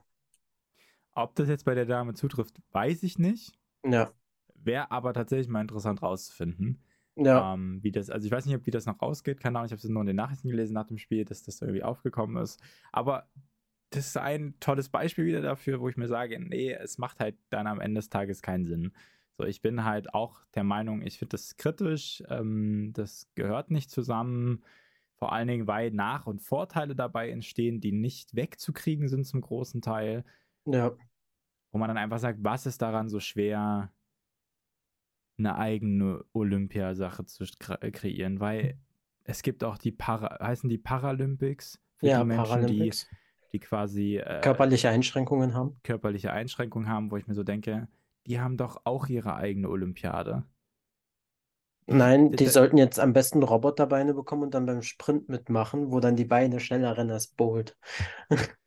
Ob das jetzt bei der Dame zutrifft, weiß ich nicht. Ja. Wäre aber tatsächlich mal interessant rauszufinden, Ja. ähm, wie das, also ich weiß nicht, ob wie das noch ausgeht, keine Ahnung, ich habe es nur in den Nachrichten gelesen nach dem Spiel, dass das irgendwie aufgekommen ist. Aber das ist ein tolles Beispiel wieder dafür, wo ich mir sage, nee, es macht halt dann am Ende des Tages keinen Sinn. So, ich bin halt auch der Meinung, ich finde das kritisch, ähm, das gehört nicht zusammen. Vor allen Dingen, weil Nach- und Vorteile dabei entstehen, die nicht wegzukriegen sind zum großen Teil Ja. wo man dann einfach sagt, was ist daran so schwer, eine eigene Olympiasache zu kre- kreieren, weil es gibt auch die Para, heißen die Paralympics für Ja, die Menschen, die, die quasi äh, Körperliche Einschränkungen haben. körperliche Einschränkungen haben, wo ich mir so denke, die haben doch auch ihre eigene Olympiade. Nein, die sollten jetzt am besten Roboterbeine bekommen und dann beim Sprint mitmachen, wo dann die Beine schneller rennen als Bolt. [laughs]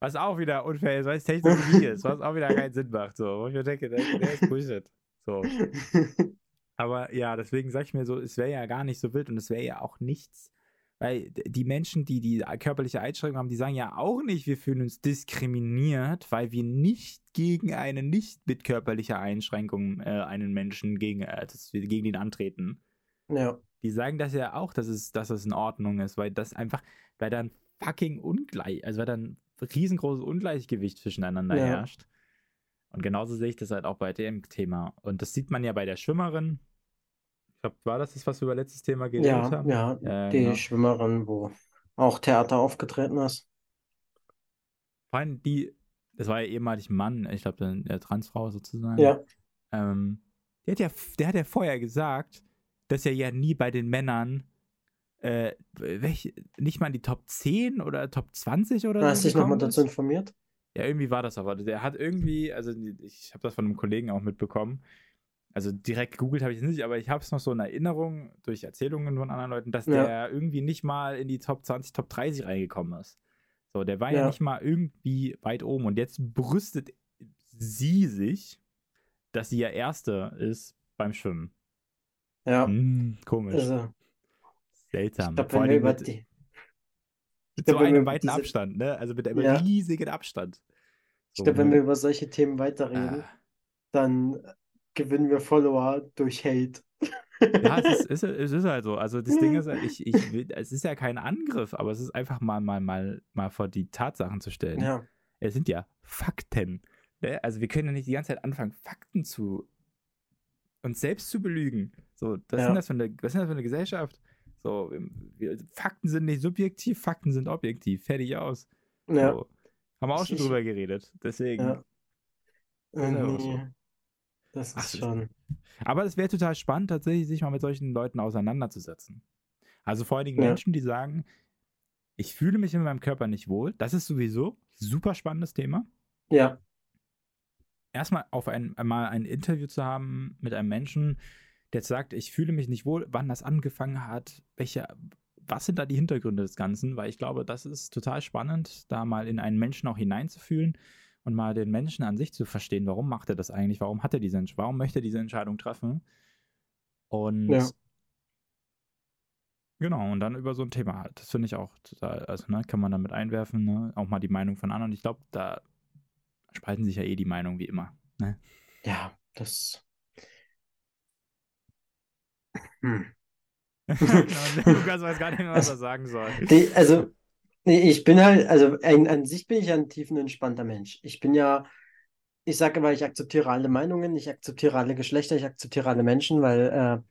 Was auch wieder unfair ist, weil es Technologie ist, was auch wieder keinen Sinn macht. So, wo ich mir denke, der, der ist Bullshit. So. [laughs] Aber ja, deswegen sage ich mir so, es wäre ja gar nicht so wild und es wäre ja auch nichts. Weil die Menschen, die die körperliche Einschränkung haben, die sagen ja auch nicht, wir fühlen uns diskriminiert, weil wir nicht gegen eine nicht mit körperlicher Einschränkung äh, einen Menschen gegen, äh, dass wir gegen ihn antreten. Ja. Die sagen das ja auch, dass es, dass es in Ordnung ist, weil das einfach, weil dann fucking ungleich, also weil dann riesengroßes Ungleichgewicht zwischeneinander Ja. herrscht. Und genauso sehe ich das halt auch bei dem Thema. Und das sieht man ja bei der Schwimmerin. Glaube, war das das, was wir über letztes Thema geredet Ja, haben? ja, Ja, die genau. Schwimmerin, wo auch Theater aufgetreten ist. Vor allem die, das war ja ehemalig ein Mann, ich glaube, eine Transfrau sozusagen. Ja, Ähm, der, hat ja, der hat ja vorher gesagt, dass er ja nie bei den Männern äh, welche, nicht mal in die Top 10 oder Top 20 oder hast so dich nochmal dazu informiert? Ja, irgendwie war das aber. Der hat irgendwie, also ich habe das von einem Kollegen auch mitbekommen. Also direkt gegoogelt habe ich es nicht, aber ich habe es noch so in Erinnerung durch Erzählungen von anderen Leuten, dass Ja. der irgendwie nicht mal in die Top 20, Top 30 reingekommen ist. So, der war ja, Ja. nicht mal irgendwie weit oben und jetzt brüstet sie sich, dass sie ja Erste ist beim Schwimmen. Ja, Hm, komisch. also, ich Seltsam. glaube, Vor wenn allen wir Dingen über mit, die, Mit glaub, so einem weiten diese- Abstand, ne? Also mit einem Ja. riesigen Abstand. Ich glaube, wenn wir über solche Themen weiterreden, Ah. dann gewinnen wir Follower durch Hate. Ja, es ist, es, ist, es halt so. Also das Ding ist, [laughs] halt, ich, ich will, es ist ja kein Angriff, aber es ist einfach mal, mal, mal, mal vor die Tatsachen zu stellen. Ja, Es sind ja Fakten. Ne? Also wir können ja nicht die ganze Zeit anfangen, Fakten zu uns selbst zu belügen. So, was, Ja. sind das für eine, was ist das für eine Gesellschaft? So, wir, Fakten sind nicht subjektiv, Fakten sind objektiv. Fertig aus. ja. So. Haben wir auch schon Ich- drüber geredet. Deswegen. Ja. Nee, das Ach, ist das- schon. Aber es wäre total spannend, tatsächlich sich mal mit solchen Leuten auseinanderzusetzen. Also vor allen Dingen Ja. Menschen, die sagen, ich fühle mich in meinem Körper nicht wohl. Das ist sowieso super spannendes Thema. Ja, Erstmal auf ein, mal ein Interview zu haben mit einem Menschen, der jetzt sagt, ich fühle mich nicht wohl, wann das angefangen hat, welche, was sind da die Hintergründe des Ganzen? Weil ich glaube, das ist total spannend, da mal in einen Menschen auch hineinzufühlen und mal den Menschen an sich zu verstehen, warum macht er das eigentlich, warum hat er diese, Entsch- warum möchte er diese Entscheidung treffen? Und Ja. genau, und dann über so ein Thema halt. Das finde ich auch total, also ne, kann man damit einwerfen, ne? auch mal die Meinung von anderen. Ich glaube, da spalten sich ja eh die Meinungen wie immer. Ne? ja, das. Hm. [laughs] Lukas weiß gar nicht mehr, was er sagen soll. [laughs] Die, also, nee, ich bin halt, also an, an sich bin ich ja ein tiefenentspannter Mensch. Ich bin ja, ich sage aber, ich akzeptiere alle Meinungen, ich akzeptiere alle Geschlechter, ich akzeptiere alle Menschen, weil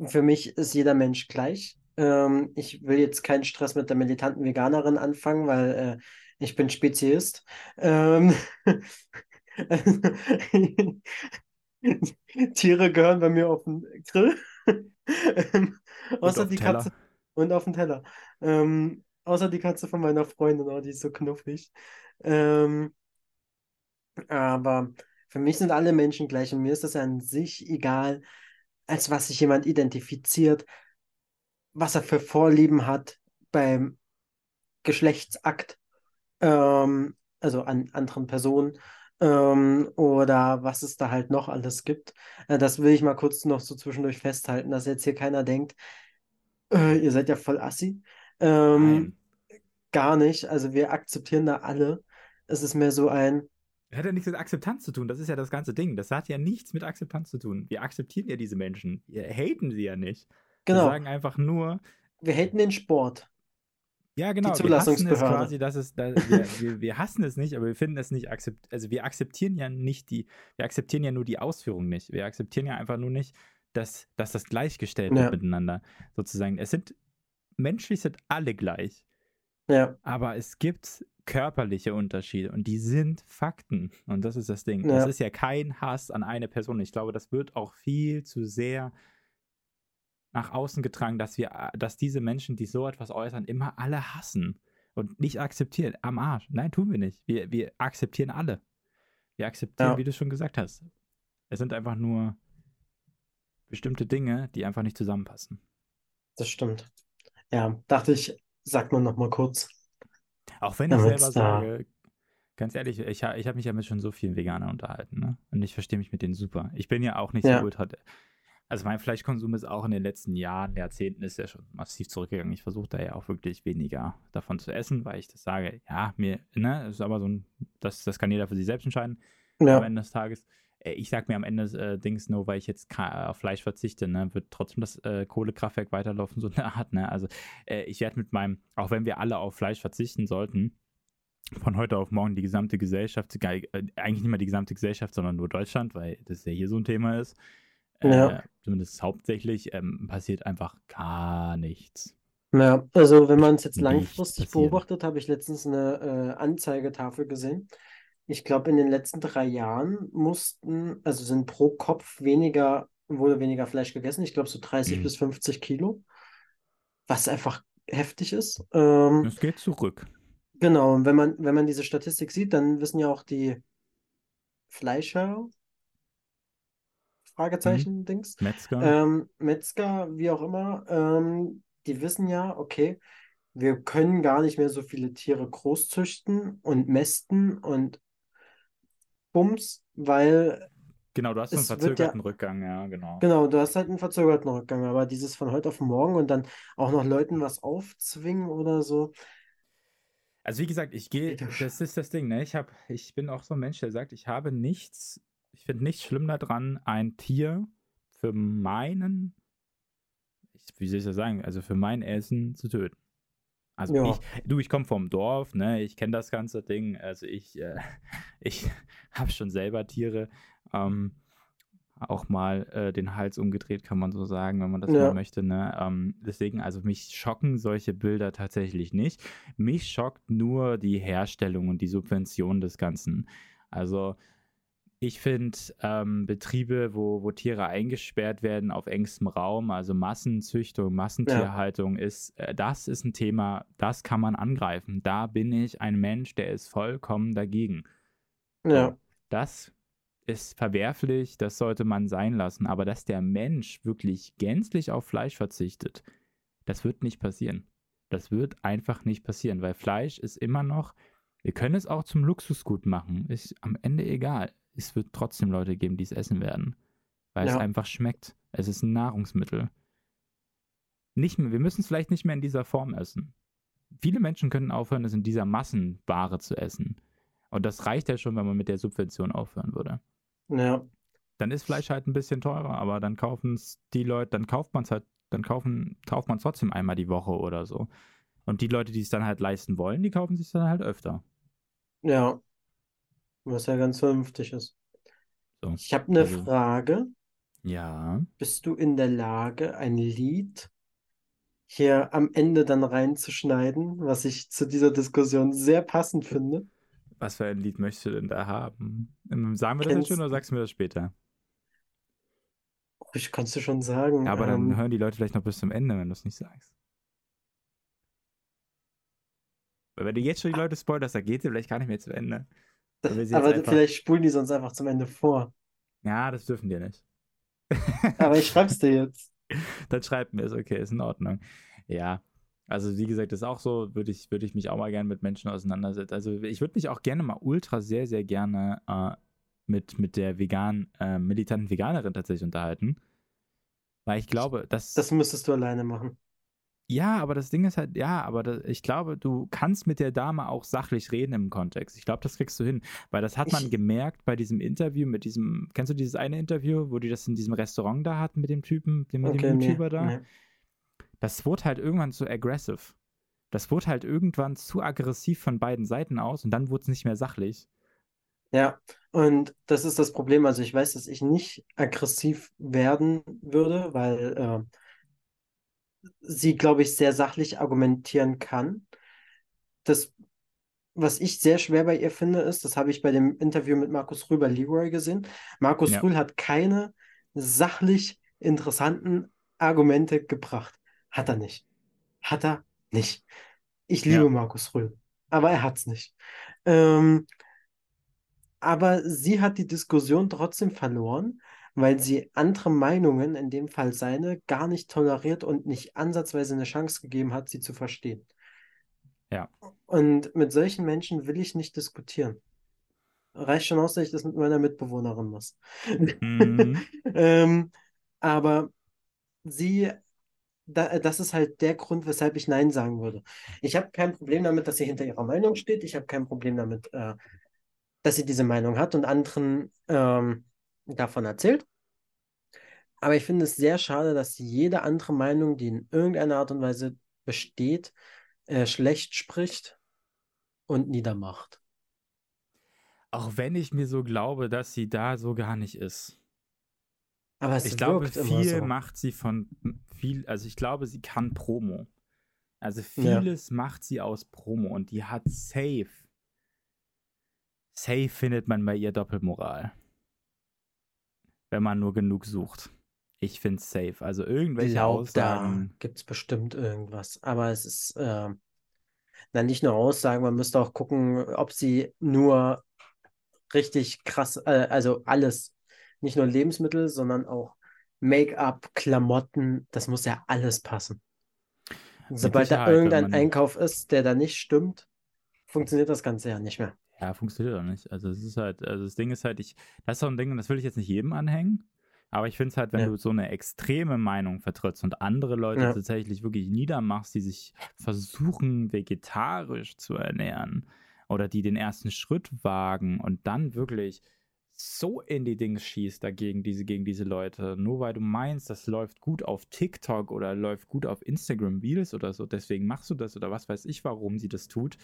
äh, für mich ist jeder Mensch gleich. Ähm, ich will jetzt keinen Stress mit der militanten Veganerin anfangen, weil äh, ich bin Speziist. Ähm, [laughs] Tiere gehören bei mir auf den Grill. [laughs] Ähm, außer die Teller. Katze und auf den Teller. Ähm, außer die Katze von meiner Freundin, oh, die ist so knuffig. Ähm, aber für mich sind alle Menschen gleich und mir ist das an sich egal, als was sich jemand identifiziert, was er für Vorlieben hat beim Geschlechtsakt, ähm, also an anderen Personen, ähm, oder was es da halt noch alles gibt. Äh, das will ich mal kurz noch so zwischendurch festhalten, dass jetzt hier keiner denkt, äh, ihr seid ja voll assi. Ähm, gar nicht. Also wir akzeptieren da alle. Es ist mehr so ein, Das hat ja nichts mit Akzeptanz zu tun. Das ist ja das ganze Ding. Das hat ja nichts mit Akzeptanz zu tun. Wir akzeptieren ja diese Menschen. Wir haten sie ja nicht. Wir genau, sagen einfach nur, wir haten den Sport. ja genau, wir hassen es Zulassungsbehörde. quasi, dass es, da, wir, wir, wir hassen es nicht, aber wir finden es nicht akzept, also wir akzeptieren ja nicht die, wir akzeptieren ja nur die Ausführung nicht. Wir akzeptieren ja einfach nur nicht, dass, dass das gleichgestellt Ja. wird miteinander, sozusagen. Es sind, menschlich sind alle gleich. Ja, Aber es gibt körperliche Unterschiede und die sind Fakten. Und das ist das Ding. Ja. Das ist ja kein Hass an eine Person. Ich glaube, das wird auch viel zu sehr nach außen getragen, dass wir, dass diese Menschen, die so etwas äußern, immer alle hassen und nicht akzeptieren. Am Arsch. Nein, tun wir nicht. Wir, wir akzeptieren alle. Wir akzeptieren, Ja. wie du schon gesagt hast. Es sind einfach nur bestimmte Dinge, die einfach nicht zusammenpassen. das stimmt. Ja, dachte ich, sag mal noch mal kurz. Auch wenn ich selber da- sage, ganz ehrlich, ich, ich habe mich ja mit schon so vielen Veganern unterhalten, ne? Und ich verstehe mich mit denen super. Ich bin ja auch nicht Ja. so ultra. Also mein Fleischkonsum ist auch in den letzten Jahren, Jahrzehnten ist ja schon massiv zurückgegangen. Ich versuche da ja auch wirklich weniger davon zu essen, weil ich das sage, ja, mir, ne, ist aber so ein, das, das kann jeder für sich selbst entscheiden am Ja, Ende des Tages. Äh, Ich sag mir am Ende äh, Dings, nur weil ich jetzt ka- auf Fleisch verzichte, ne, wird trotzdem das äh, Kohlekraftwerk weiterlaufen, so eine Art, ne? Also äh, ich werde mit meinem, auch wenn wir alle auf Fleisch verzichten sollten, von heute auf morgen die gesamte Gesellschaft, äh, eigentlich nicht mal die gesamte Gesellschaft, sondern nur Deutschland, weil das ja hier so ein Thema ist, äh, Ja. zumindest hauptsächlich, ähm, passiert einfach gar nichts. ja, also wenn man es jetzt langfristig beobachtet, habe ich letztens eine äh, Anzeigetafel gesehen. Ich glaube, in den letzten drei Jahren mussten, also sind pro Kopf weniger, wurde weniger Fleisch gegessen. Ich glaube, so 30 Mhm. bis 50 Kilo, was einfach heftig ist. Ähm, Es geht zurück. Genau, und wenn man, wenn man diese Statistik sieht, dann wissen ja auch die Fleischer, Fragezeichen, Dings, Metzger. ähm, Metzger, wie auch immer, ähm, die wissen ja, okay, wir können gar nicht mehr so viele Tiere großzüchten und mästen und Bums, weil Genau, du hast einen verzögerten ja, Rückgang, ja, genau. genau, du hast halt einen verzögerten Rückgang, aber dieses von heute auf morgen und dann auch noch Leuten was aufzwingen oder so. Also wie gesagt, ich gehe, das ist das Ding, ne? Ich habe, ich bin auch so ein Mensch, der sagt, ich habe nichts, ich finde nichts schlimm daran, ein Tier für meinen, ich, wie soll ich das sagen, also für mein Essen zu töten. Also Ja, ich, du, ich komme vom Dorf, ne? Ich kenne das ganze Ding. Also ich, äh, [laughs] ich [laughs] habe schon selber Tiere ähm, auch mal äh, den Hals umgedreht, kann man so sagen, wenn man das mal ja, möchte, ne? Ähm, deswegen, also mich schocken solche Bilder tatsächlich nicht. Mich schockt nur die Herstellung und die Subvention des Ganzen. Also ich finde ähm, Betriebe, wo, wo Tiere eingesperrt werden auf engstem Raum, also Massenzüchtung, ja, Massentierhaltung, ist, äh, das ist ein Thema, das kann man angreifen. Da bin ich ein Mensch, der ist vollkommen dagegen. Ja, das ist verwerflich, das sollte man sein lassen. Aber dass der Mensch wirklich gänzlich auf Fleisch verzichtet, das wird nicht passieren. Das wird einfach nicht passieren, weil Fleisch ist immer noch, wir können es auch zum Luxusgut machen, ist am Ende egal. Es wird trotzdem Leute geben, die es essen werden, weil es ja, einfach schmeckt. Es ist ein Nahrungsmittel. Nicht mehr, wir müssen es vielleicht nicht mehr in dieser Form essen. Viele Menschen können aufhören, es in dieser Massenware zu essen. Und das reicht ja schon, wenn man mit der Subvention aufhören würde. ja, Dann ist Fleisch halt ein bisschen teurer, aber dann kaufen es die Leute, dann kauft man es halt, dann kaufen, kauft man es trotzdem einmal die Woche oder so. Und die Leute, die es dann halt leisten wollen, die kaufen sich dann halt öfter. ja, was ja ganz vernünftig ist. So. Ich habe eine Also, Frage. ja. Bist du in der Lage, ein Lied hier am Ende dann reinzuschneiden, was ich zu dieser Diskussion sehr passend finde? Was für ein Lied möchtest du denn da haben? Ähm, Sagen wir das jetzt schon oder sagst du mir das später? oh, ich kannst du schon sagen, Ja, aber dann ähm, hören die Leute vielleicht noch bis zum Ende, wenn du es nicht sagst. Weil wenn du jetzt schon die Leute spoilerst, dann geht sie vielleicht gar nicht mehr zu Ende. Aber einfach. vielleicht spulen die sonst einfach zum Ende vor. Ja, das dürfen die nicht. [laughs] Aber ich schreib's dir jetzt. Dann schreibt mir es, okay, ist in Ordnung. Ja, also wie gesagt, das ist auch so, würde ich, würde ich mich auch mal gerne mit Menschen auseinandersetzen. Also ich würde mich auch gerne mal ultra sehr, sehr gerne äh, mit, mit der vegan, äh, militanten Veganerin tatsächlich unterhalten. Weil ich glaube, dass. Das müsstest du alleine machen. Ja, aber das Ding ist halt, ja, aber das, ich glaube, du kannst mit der Dame auch sachlich reden im Kontext. Ich glaube, das kriegst du hin. Weil das hat man Ich, gemerkt bei diesem Interview mit diesem, kennst du dieses eine Interview, wo die das in diesem Restaurant da hatten mit dem Typen, dem, mit dem okay, nee, YouTuber da? nee. Das wurde halt irgendwann zu aggressive. Das wurde halt irgendwann zu aggressiv von beiden Seiten aus und dann wurde es nicht mehr sachlich. Ja, und das ist das Problem. Also ich weiß, dass ich nicht aggressiv werden würde, weil äh, sie, glaube ich, sehr sachlich argumentieren kann. Das, was ich sehr schwer bei ihr finde, ist, das habe ich bei dem Interview mit Markus Rühl bei Leroy gesehen. Markus Ja. Rühl hat keine sachlich interessanten Argumente gebracht. Hat er nicht. Hat er nicht. Ich liebe Ja. Markus Rühl, aber er hat es nicht. Ähm, aber sie hat die Diskussion trotzdem verloren, weil sie andere Meinungen, in dem Fall seine, gar nicht toleriert und nicht ansatzweise eine Chance gegeben hat, sie zu verstehen. Ja. Und mit solchen Menschen will ich nicht diskutieren. Reicht schon aus, dass ich das mit meiner Mitbewohnerin muss. Mhm. [laughs] Ähm, aber sie, da, das ist halt der Grund, weshalb ich Nein sagen würde. Ich habe kein Problem damit, dass sie hinter ihrer Meinung steht. Ich habe kein Problem damit, äh, dass sie diese Meinung hat und anderen ähm, davon erzählt. Aber ich finde es sehr schade, dass jede andere Meinung, die in irgendeiner Art und Weise besteht, äh, schlecht spricht und niedermacht. Auch wenn ich mir so glaube, dass sie da so gar nicht ist. Aber es Ich glaube, viel so. macht sie von viel, also ich glaube, sie kann Promo. Also Ja. vieles macht sie aus Promo und die hat safe. Safe findet man bei ihr Doppelmoral. Wenn man nur genug sucht. Ich finde safe. Also Ich irgendwelche glaube, da Aussagen. gibt es bestimmt irgendwas. Aber es ist äh, dann nicht nur Aussagen, man müsste auch gucken, ob sie nur richtig krass, äh, also alles, nicht nur Lebensmittel, sondern auch Make-up, Klamotten, das muss ja alles passen. Sobald da irgendein. Einkauf ist, der da nicht stimmt, funktioniert das Ganze ja nicht mehr. Ja, funktioniert auch nicht. Also es ist halt, also das Ding ist halt, ich, das ist so ein Ding, und das will ich jetzt nicht jedem anhängen. Aber ich finde es halt, wenn Ja. du so eine extreme Meinung vertrittst und andere Leute Ja. tatsächlich wirklich niedermachst, die sich versuchen, vegetarisch zu ernähren oder die den ersten Schritt wagen und dann wirklich so in die Dings schießt dagegen, diese, gegen diese Leute, nur weil du meinst, das läuft gut auf TikTok oder läuft gut auf Instagram Reels oder so, deswegen machst du das oder was weiß ich, warum sie das tut,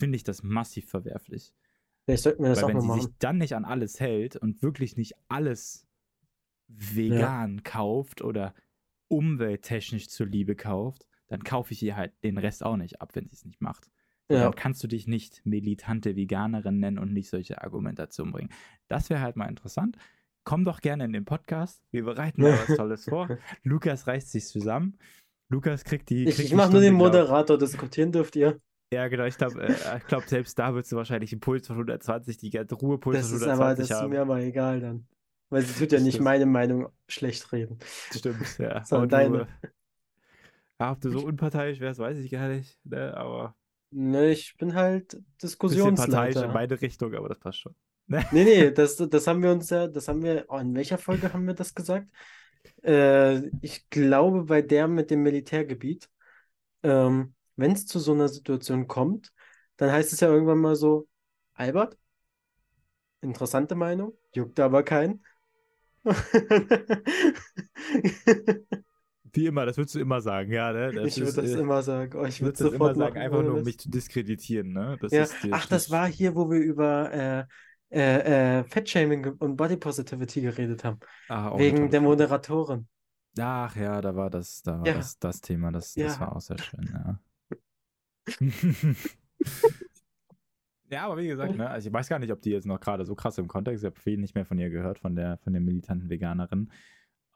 finde ich das massiv verwerflich. Vielleicht sollten wir das Weil auch wenn mal sie sich machen. dann nicht an alles hält und wirklich nicht alles vegan kauft oder umwelttechnisch zuliebe kauft, dann kaufe ich ihr halt den Rest auch nicht ab, wenn sie es nicht macht. Ja. Dann kannst du dich nicht militante Veganerin nennen und nicht solche Argumentationen bringen. Das wäre halt mal interessant. Komm doch gerne in den Podcast. Wir bereiten da was Tolles vor. [laughs] Lukas reißt sich zusammen. Lukas kriegt die. Ich, kriegt ich die mache nur den Moderator, diskutieren dürft ihr. Ja, genau. Ich glaube, äh, ich glaub, selbst da würdest du wahrscheinlich einen Puls von 120, die ganze Ruhepuls Das von ist aber, 120 das ist haben. mir aber egal dann. Weil sie tut ja nicht ist- meine Meinung schlecht reden. Stimmt, ja. [laughs] Sondern deine. Ja, ob du so unparteiisch wärst, weiß ich gar nicht. Ne? Aber Ne, ich bin halt bisschen parteiisch in Diskussionsleiter. beide Richtungen, aber das passt schon. [laughs] Nee, nee, das, das haben wir uns ja, das haben wir, oh, in welcher Folge haben wir das gesagt? Äh, ich glaube, bei der mit dem Militärgebiet, ähm, wenn es zu so einer Situation kommt, dann heißt es ja irgendwann mal so, Albert, interessante Meinung, juckt aber keinen. [laughs] Wie immer, das würdest du immer sagen, ja, ne? Das Ich würde das äh, immer sagen. Oh, ich würde das immer sagen, machen, einfach nur um mich zu diskreditieren, ne? Das Ja, die, ach, das war hier, wo wir über äh, äh, äh, Fettshaming und Body Positivity geredet haben. ah, Wegen der. Moderatorin. Ach ja, da war das, da war Ja. das, das Thema, das, das Ja. war auch sehr schön, ja. Ja, aber wie gesagt, ne, also ich weiß gar nicht, ob die jetzt noch gerade so krass im Kontext, ich habe viel nicht mehr von ihr gehört, von der, von der militanten Veganerin.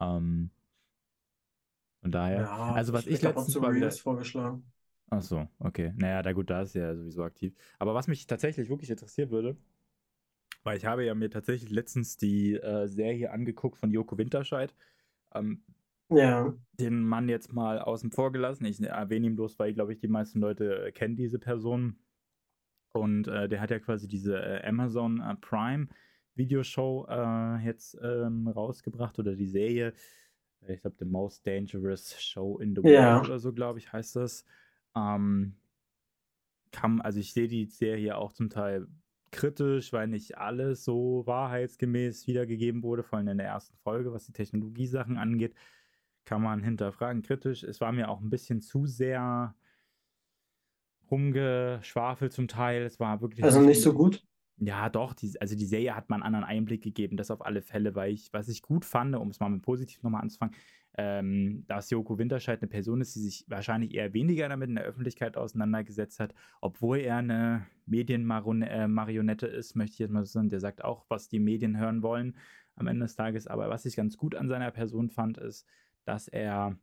Ähm, von daher. also was ich hab letztens mal wieder, vorgeschlagen. Ach so, okay. Naja, da gut, da ist ja sowieso aktiv. Aber was mich tatsächlich wirklich interessieren würde, weil ich habe ja mir tatsächlich letztens die äh, Serie angeguckt von Joko Winterscheid. Ähm, Ja, den Mann jetzt mal außen vor gelassen. Ich erwähne ihn bloß, weil, glaube ich, die meisten Leute äh, kennen diese Person. Und äh, der hat ja quasi diese äh, Amazon äh, Prime Videoshow äh, jetzt ähm, rausgebracht oder die Serie. Ich glaube, The Most Dangerous Show in the World Ja. oder so, glaube ich, heißt das. Ähm, kann, also ich sehe die Serie auch zum Teil kritisch, weil nicht alles so wahrheitsgemäß wiedergegeben wurde, vor allem in der ersten Folge, was die Technologiesachen angeht kann man hinterfragen, kritisch. Es war mir auch ein bisschen zu sehr rumgeschwafelt zum Teil. Es war wirklich also nicht so gut. Ja, doch. Die, also die Serie hat mal einen anderen Einblick gegeben, das auf alle Fälle, weil ich, was ich gut fand, um es mal mit positiv nochmal anzufangen, ähm, dass Joko Winterscheid eine Person ist, die sich wahrscheinlich eher weniger damit in der Öffentlichkeit auseinandergesetzt hat, obwohl er eine Medienmarionette ist, möchte ich jetzt mal so sagen. Der sagt auch, was die Medien hören wollen am Ende des Tages. Aber was ich ganz gut an seiner Person fand, ist, dass er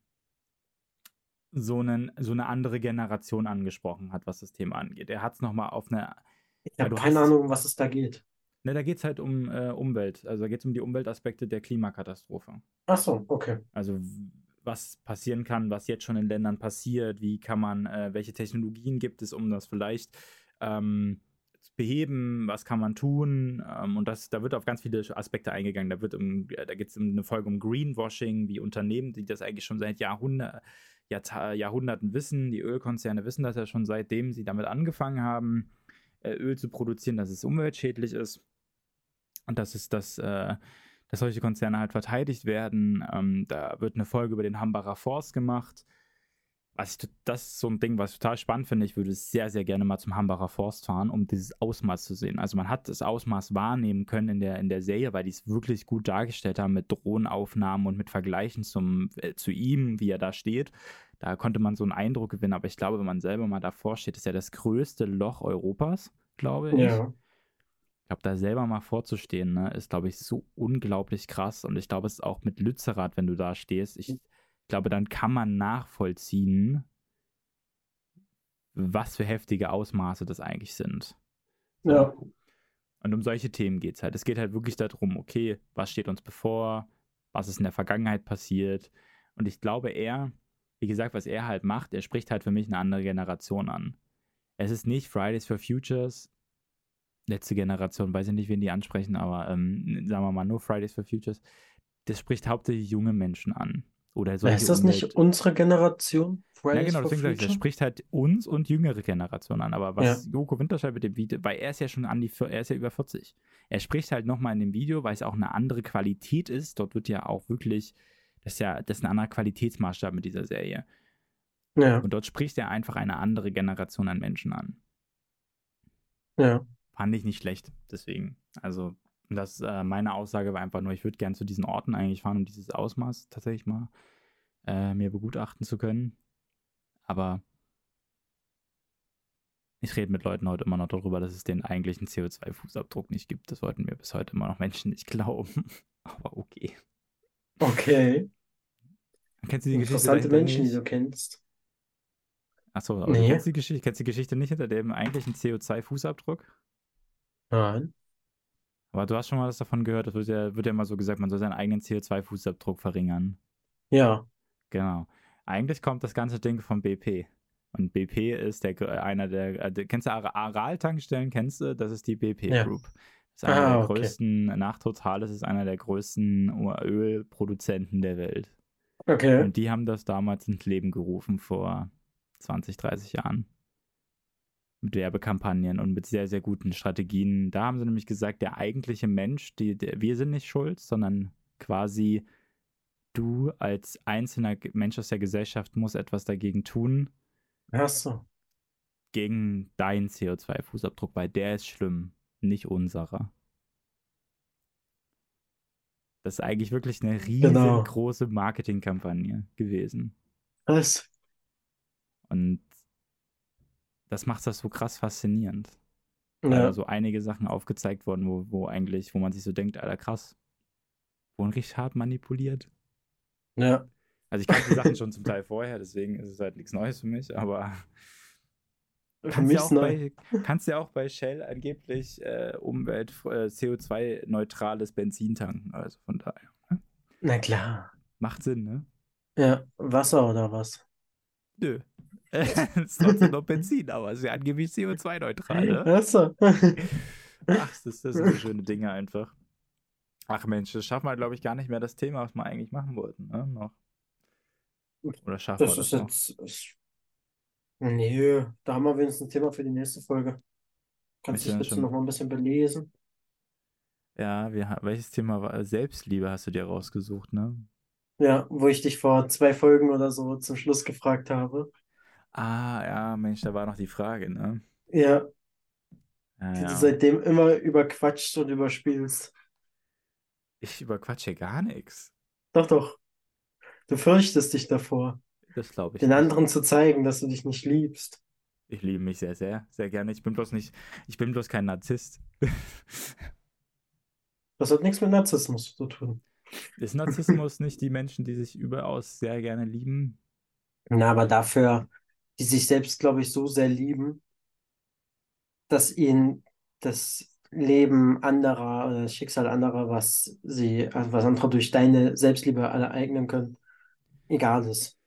so, einen, so eine andere Generation angesprochen hat, was das Thema angeht. Er hat es nochmal auf eine. Ich Ja, habe du keine hast- Ahnung, um was es da geht. Ne, da geht es halt um äh, Umwelt. Also da geht es um die Umweltaspekte der Klimakatastrophe. Ach so, okay. Also was passieren kann, was jetzt schon in Ländern passiert, wie kann man, äh, welche Technologien gibt es, um das vielleicht ähm, beheben, was kann man tun? Ähm, und das, da wird auf ganz viele Aspekte eingegangen. Da um, äh, da geht es um eine Folge um Greenwashing, wie Unternehmen, die das eigentlich schon seit Jahrhundert, Jahrta Jahrhunderten wissen, die Ölkonzerne wissen das ja schon seitdem sie damit angefangen haben, äh, Öl zu produzieren, dass es umweltschädlich ist. Und das ist das, äh, dass solche Konzerne halt verteidigt werden. Ähm, da wird eine Folge über den Hambacher Forst gemacht. Was ich, das ist so ein Ding, was ich total spannend finde. Ich würde sehr, sehr gerne mal zum Hambacher Forst fahren, um dieses Ausmaß zu sehen. Also man hat das Ausmaß wahrnehmen können in der, in der Serie, weil die es wirklich gut dargestellt haben mit Drohnenaufnahmen und mit Vergleichen zum, äh, zu ihm, wie er da steht. Da konnte man so einen Eindruck gewinnen. Aber ich glaube, wenn man selber mal davor steht, ist ja das größte Loch Europas, glaube ich. Ja. Ich glaube, da selber mal vorzustehen, ne, ist, glaube ich, so unglaublich krass. Und ich glaube, es ist auch mit Lützerath, wenn du da stehst. Ich glaube, dann kann man nachvollziehen, was für heftige Ausmaße das eigentlich sind. Ja. Und um solche Themen geht es halt. Es geht halt wirklich darum, okay, was steht uns bevor, was ist in der Vergangenheit passiert. Und ich glaube, er, wie gesagt, was er halt macht, er spricht halt für mich eine andere Generation an. Es ist nicht Fridays for Futures, letzte Generation, weiß ich nicht, wen die ansprechen, aber ähm, sagen wir mal, No Fridays for Futures, das spricht hauptsächlich junge Menschen an. Oder solche Ist das nicht Umwelt- unsere Generation? Ja, Fridays genau, for deswegen sage ich, das spricht halt uns und jüngere Generationen an. Aber was Joko Winterscheid mit dem Video, weil er ist ja schon an die, er ist ja über 40. Er spricht halt nochmal in dem Video, weil es auch eine andere Qualität ist. Dort wird ja auch wirklich, das ist ja, das ist ein anderer Qualitätsmaßstab mit dieser Serie. Ja, Und dort spricht er einfach eine andere Generation an Menschen an. ja. Fand ich nicht schlecht, deswegen. Also, das, äh, meine Aussage war einfach nur, ich würde gern zu diesen Orten eigentlich fahren, um dieses Ausmaß tatsächlich mal äh, mir begutachten zu können. Aber ich rede mit Leuten heute immer noch darüber, dass es den eigentlichen CO2-Fußabdruck nicht gibt. Das wollten mir bis heute immer noch Menschen nicht glauben. [laughs] Aber okay. Okay. Kennst du die Geschichte Interessante Menschen, die du kennst. Achso, aber Nee. du kennst die Geschichte, kennst die Geschichte nicht hinter dem eigentlichen CO2-Fußabdruck? Nein. Aber du hast schon mal was davon gehört, das wird ja, wird ja immer so gesagt, man soll seinen eigenen CO2-Fußabdruck verringern. Ja. Genau. Eigentlich kommt das ganze Ding von BP. Und BP ist der, gr- einer der, äh, kennst du Ar- Aral-Tankstellen, kennst du? Das ist die BP Ja. Group. Das ist einer Ah, der okay. größten, nach Total, ist einer der größten Ölproduzenten der Welt. Okay. Und die haben das damals ins Leben gerufen vor 20, 30 Jahren. Mit Werbekampagnen und mit sehr, sehr guten Strategien. Da haben sie nämlich gesagt, der eigentliche Mensch, die, der, wir sind nicht schuld, sondern quasi du als einzelner Mensch aus der Gesellschaft musst etwas dagegen tun, Ach so. gegen deinen CO2-Fußabdruck, weil der ist schlimm, nicht unserer. Das ist eigentlich wirklich eine Genau. riesengroße Marketingkampagne gewesen. Was? Und das macht das so krass faszinierend. Ja. so einige Sachen aufgezeigt wurden, wo, wo eigentlich, wo man sich so denkt, Alter, krass. Wurden richtig hart manipuliert. Ja. Also ich kannte die Sachen schon zum Teil vorher, deswegen ist es halt nichts Neues für mich, aber Für kannst mich ja, auch neu. bei, kannst ja auch bei Shell angeblich äh, Umwelt, äh, CO2-neutrales Benzin tanken. Also von daher. Ne? Na klar. Macht Sinn, ne? Ja. Wasser oder was? Nö. [laughs] ist trotzdem noch Benzin, aber ist ja angeblich CO2-neutral, ne? Ach [laughs] das, das sind so schöne Dinge einfach. Ach Mensch, das schaffen wir, glaube ich, gar nicht mehr das Thema, was wir eigentlich machen wollten, ne? Noch. Oder schaffen Das wir ist das noch? jetzt. Nee, da haben wir wenigstens ein Thema für die nächste Folge. Kannst Ist dich bitte schon- noch mal ein bisschen belesen? Ja, wir, welches Thema war? Selbstliebe hast du dir rausgesucht, ne? Ja, wo ich dich vor zwei Folgen oder so zum Schluss gefragt habe. Ah, ja, Mensch, da war noch die Frage, ne? Ja, Ja, die du ja. seitdem immer überquatscht und überspielst. Ich überquatsche gar nichts. Doch, doch. Du fürchtest dich davor, Das glaube ich den nicht. anderen zu zeigen, dass du dich nicht liebst. Ich liebe mich sehr, sehr, sehr gerne. Ich bin bloß nicht, ich bin bloß kein Narzisst. [laughs] Das hat nichts mit Narzissmus zu tun. Ist Narzissmus nicht die Menschen, die sich überaus sehr gerne lieben? Na, aber dafür, die sich selbst, glaube ich, so sehr lieben, dass ihnen das Leben anderer oder das Schicksal anderer, was sie, also was andere durch deine Selbstliebe ereignen können, egal ist.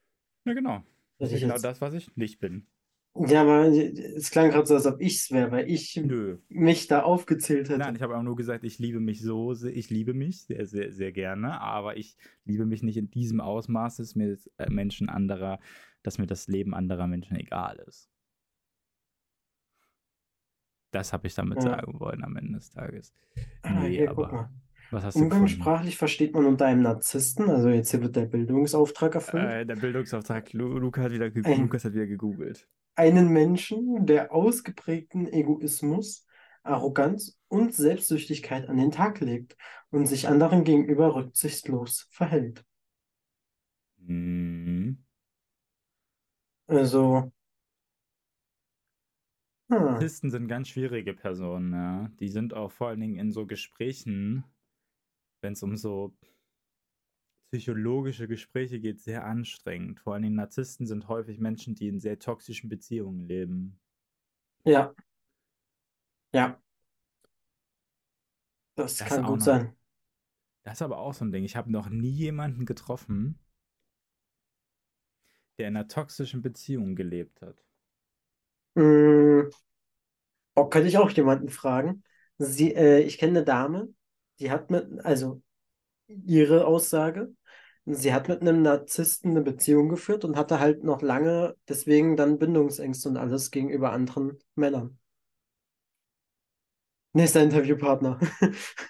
Ja, genau. Das ist genau jetzt- das, was ich nicht bin. Ja, aber es klang gerade so, als ob ich es wäre, weil ich Nö. mich da aufgezählt hätte. Nein, ich habe auch nur gesagt, ich liebe mich so, ich liebe mich sehr, sehr, sehr gerne, aber ich liebe mich nicht in diesem Ausmaß, dass mir das, äh, Menschen anderer, dass mir das Leben anderer Menschen egal ist. Das habe ich damit Ja. sagen wollen am Ende des Tages. Ah, Nee, guck aber was hast? Umgangssprachlich versteht man unter einem Narzissten, also jetzt hier wird der Bildungsauftrag erfüllt, Äh, der Bildungsauftrag, Lu Luca hat wieder ge Ein- Lukas hat wieder gegoogelt. Einen Menschen, der ausgeprägten Egoismus, Arroganz und Selbstsüchtigkeit an den Tag legt und sich anderen gegenüber rücksichtslos verhält. Mhm. Also, hm, Narzissten sind ganz schwierige Personen, ja. Die sind auch vor allen Dingen in so Gesprächen, wenn es um so psychologische Gespräche geht, sehr anstrengend. Vor allen Dingen Narzissten sind häufig Menschen, die in sehr toxischen Beziehungen leben. ja, ja, das Das kann gut noch. sein. Das ist aber auch so ein Ding. Ich habe noch nie jemanden getroffen, der in einer toxischen Beziehung gelebt hat. Hm, oh, könnte ich auch jemanden fragen, sie, äh, ich kenne eine Dame, die hat mit, also ihre Aussage, sie hat mit einem Narzissten eine Beziehung geführt und hatte halt noch lange deswegen dann Bindungsängste und alles gegenüber anderen Männern. Nächster Interviewpartner. [laughs]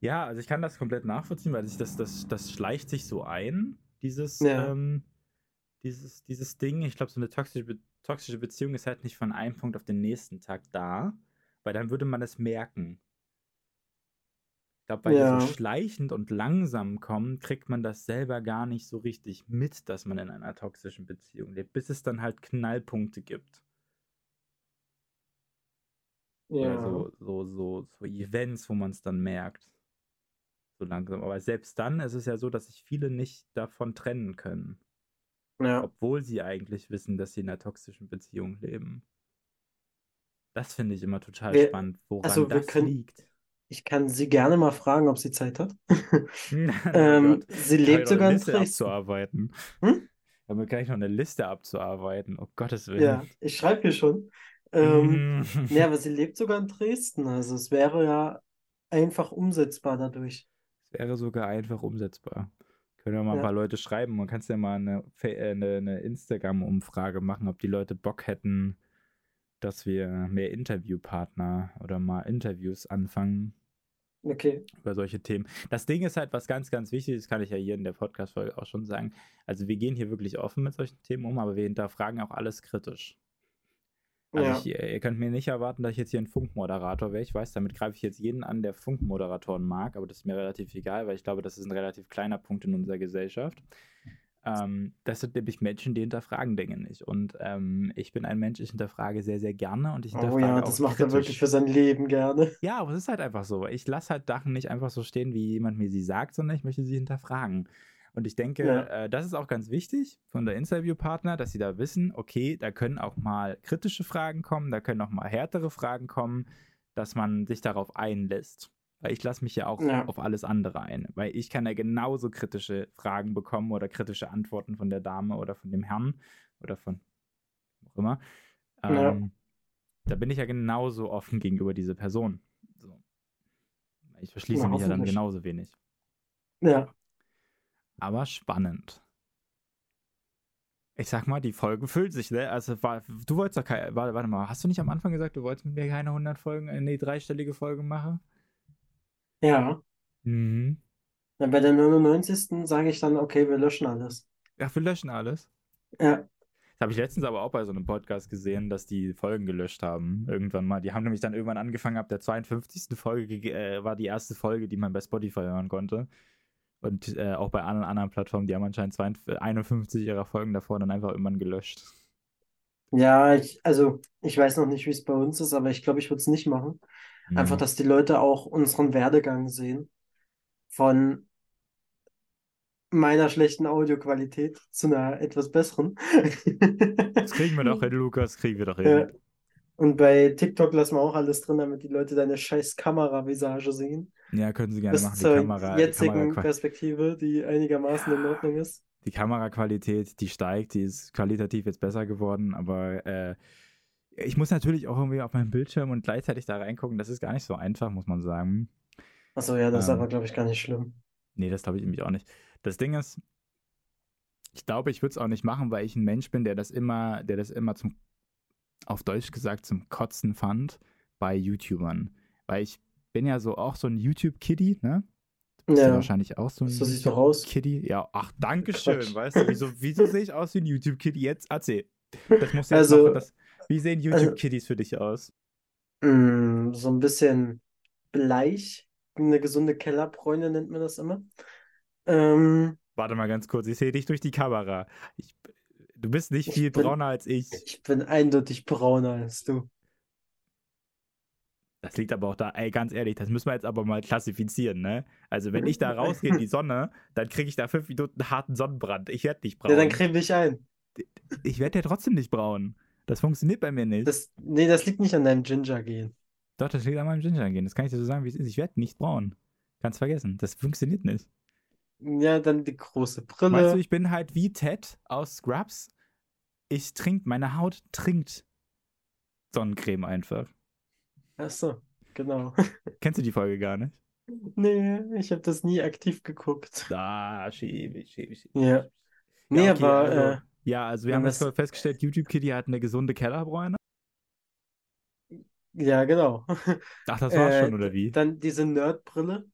Ja, also ich kann das komplett nachvollziehen, weil sich das, das, das schleicht sich so ein, dieses, Ja. ähm, dieses, dieses Ding. Ich glaube, so eine toxische, Be toxische Beziehung ist halt nicht von einem Punkt auf den nächsten Tag da, weil dann würde man es merken. Ich glaube, weil die Ja. so schleichend und langsam kommen, kriegt man das selber gar nicht so richtig mit, dass man in einer toxischen Beziehung lebt, bis es dann halt Knallpunkte gibt. Ja. so, so, so, so Events, wo man es dann merkt. So langsam. Aber selbst dann ist es ja so, dass sich viele nicht davon trennen können. Ja. Obwohl sie eigentlich wissen, dass sie in einer toxischen Beziehung leben. Das finde ich immer total Wir- spannend, woran also das können- liegt. Ich kann sie gerne mal fragen, ob sie Zeit hat. Oh [laughs] [laughs] Ähm, Gott. sie lebt sogar eine in Dresden. abzuarbeiten. Hm? Damit kann ich noch eine Liste abzuarbeiten. Oh Gottes Willen. Ja, ich schreibe hier schon. Ähm, Mhm. ja, aber [laughs] sie lebt sogar in Dresden. Also es wäre ja einfach umsetzbar dadurch. Das wäre sogar einfach umsetzbar. Können ja mal ein Ja. paar Leute schreiben. Man kann ja mal eine, äh, eine, eine Instagram-Umfrage machen, ob die Leute Bock hätten, dass wir mehr Interviewpartner oder mal Interviews anfangen Okay. über solche Themen. Das Ding ist halt was ganz, ganz wichtig, das kann ich ja hier in der Podcast-Folge auch schon sagen. Also wir gehen hier wirklich offen mit solchen Themen um, aber wir hinterfragen auch alles kritisch. Also Ja. ich, ihr könnt mir nicht erwarten, dass ich jetzt hier ein Funkmoderator wäre. Ich weiß, damit greife ich jetzt jeden an, der Funkmoderatoren mag, aber das ist mir relativ egal, weil ich glaube, das ist ein relativ kleiner Punkt in unserer Gesellschaft. Ähm, das sind nämlich Menschen, die hinterfragen Dinge nicht. Und ähm, ich bin ein Mensch, ich hinterfrage sehr, sehr gerne und ich Oh hinterfrage ja, auch das macht er kritisch. wirklich für sein Leben gerne. Ja, aber es ist halt einfach so. Ich lasse halt Sachen nicht einfach so stehen, wie jemand mir sie sagt, sondern ich möchte sie hinterfragen. Und ich denke, Ja. äh, das ist auch ganz wichtig von der Interviewpartner, dass sie da wissen, okay, da können auch mal kritische Fragen kommen, da können auch mal härtere Fragen kommen, dass man sich darauf einlässt. Weil ich lasse mich ja auch Ja. auf alles andere ein. Weil ich kann ja genauso kritische Fragen bekommen oder kritische Antworten von der Dame oder von dem Herrn oder von auch immer. Ja. Ähm, da bin ich ja genauso offen gegenüber dieser Person. So. Ich verschließe Na, mich ja dann genauso wenig. Ja. Aber spannend. Ich sag mal, die Folge füllt sich, ne? Also, war, du wolltest doch keine. Warte, warte mal, hast du nicht am Anfang gesagt, du wolltest mit mir keine 100 Folgen, äh, nee, dreistellige Folge machen? Ja. Mhm. Dann bei der 99. sage ich dann, okay, wir löschen alles. Ach, wir löschen alles. Ja. Das habe ich letztens aber auch bei so einem Podcast gesehen, dass die Folgen gelöscht haben. Irgendwann mal. Die haben nämlich dann irgendwann angefangen, ab der 52. Folge ge- äh, war die erste Folge, die man bei Spotify hören konnte. Und äh, auch bei anderen, anderen Plattformen, die haben anscheinend 52, 51 ihrer Folgen davor dann einfach irgendwann gelöscht. Ja, ich, also ich weiß noch nicht, wie es bei uns ist, aber ich glaube, ich würde es nicht machen. Einfach, Mhm. dass die Leute auch unseren Werdegang sehen. Von meiner schlechten Audioqualität zu einer etwas besseren. Das kriegen wir doch hin, Lukas, kriegen wir doch hin. Ja. Und bei TikTok lassen wir auch alles drin, damit die Leute deine scheiß Kameravisage sehen. Ja, können sie gerne Bis machen. Die zur Kamera, jetzigen Kameraqual Perspektive, die einigermaßen in Ordnung ist. die Kameraqualität, die steigt, die ist qualitativ jetzt besser geworden, aber äh, ich muss natürlich auch irgendwie auf meinen Bildschirm und gleichzeitig da reingucken. Das ist gar nicht so einfach, muss man sagen. Achso, ja, das ist Ähm. aber, glaube ich, gar nicht schlimm. Nee, das glaube ich nämlich auch nicht. Das Ding ist, ich glaube, ich würde es auch nicht machen, weil ich ein Mensch bin, der das immer, der das immer zum, auf Deutsch gesagt, zum Kotzen fand bei YouTubern. Weil ich bin ja so auch so ein YouTube-Kiddie, ne? Du bist ja Ja, wahrscheinlich auch so ein so siehst du aus. Kiddie. Ja, ach, danke schön. Weißt du, wieso, wieso sehe ich aus wie ein YouTube-Kiddie? Jetzt erzähl. Das muss [laughs] jetzt Also- noch, das, wie sehen YouTube-Kiddies für dich aus? Mm, so ein bisschen bleich. Eine gesunde Kellerbräune nennt man das immer. Ähm, Warte mal ganz kurz, ich sehe dich durch die Kamera. Ich, du bist nicht Ich viel bin- brauner als ich. ich bin eindeutig brauner als du. Das liegt aber auch da, ey, ganz ehrlich, das müssen wir jetzt aber mal klassifizieren, ne? Also, wenn ich da [laughs] rausgehe in die Sonne, dann kriege ich da fünf Minuten harten Sonnenbrand. Ich werde nicht braun. Ja, dann creme dich ein. ich werde ja trotzdem nicht braun. Das funktioniert bei mir nicht. Das, nee, das liegt nicht an deinem Ginger-Gen. Doch, das liegt an meinem Ginger gehen. Das kann ich dir so sagen, wie es ist. Ich werde nicht braun. Kannst vergessen. Das funktioniert nicht. Ja, dann die große Brille. Weißt du, ich bin halt wie Ted aus Scrubs. Ich trinke, meine Haut trinkt Sonnencreme einfach. Ach so. genau. [laughs] Kennst du die Folge gar nicht? Nee, ich habe das nie aktiv geguckt. Ah, schäbig, schäbig, schäbig. Ja. Nee, Ja, okay, aber also, äh, ja, also wir haben das- festgestellt, YouTube Kitty hat eine gesunde Kellerbräune. ja, genau. Ach, das [laughs] war's Äh, schon, oder wie? Dann diese Nerdbrille.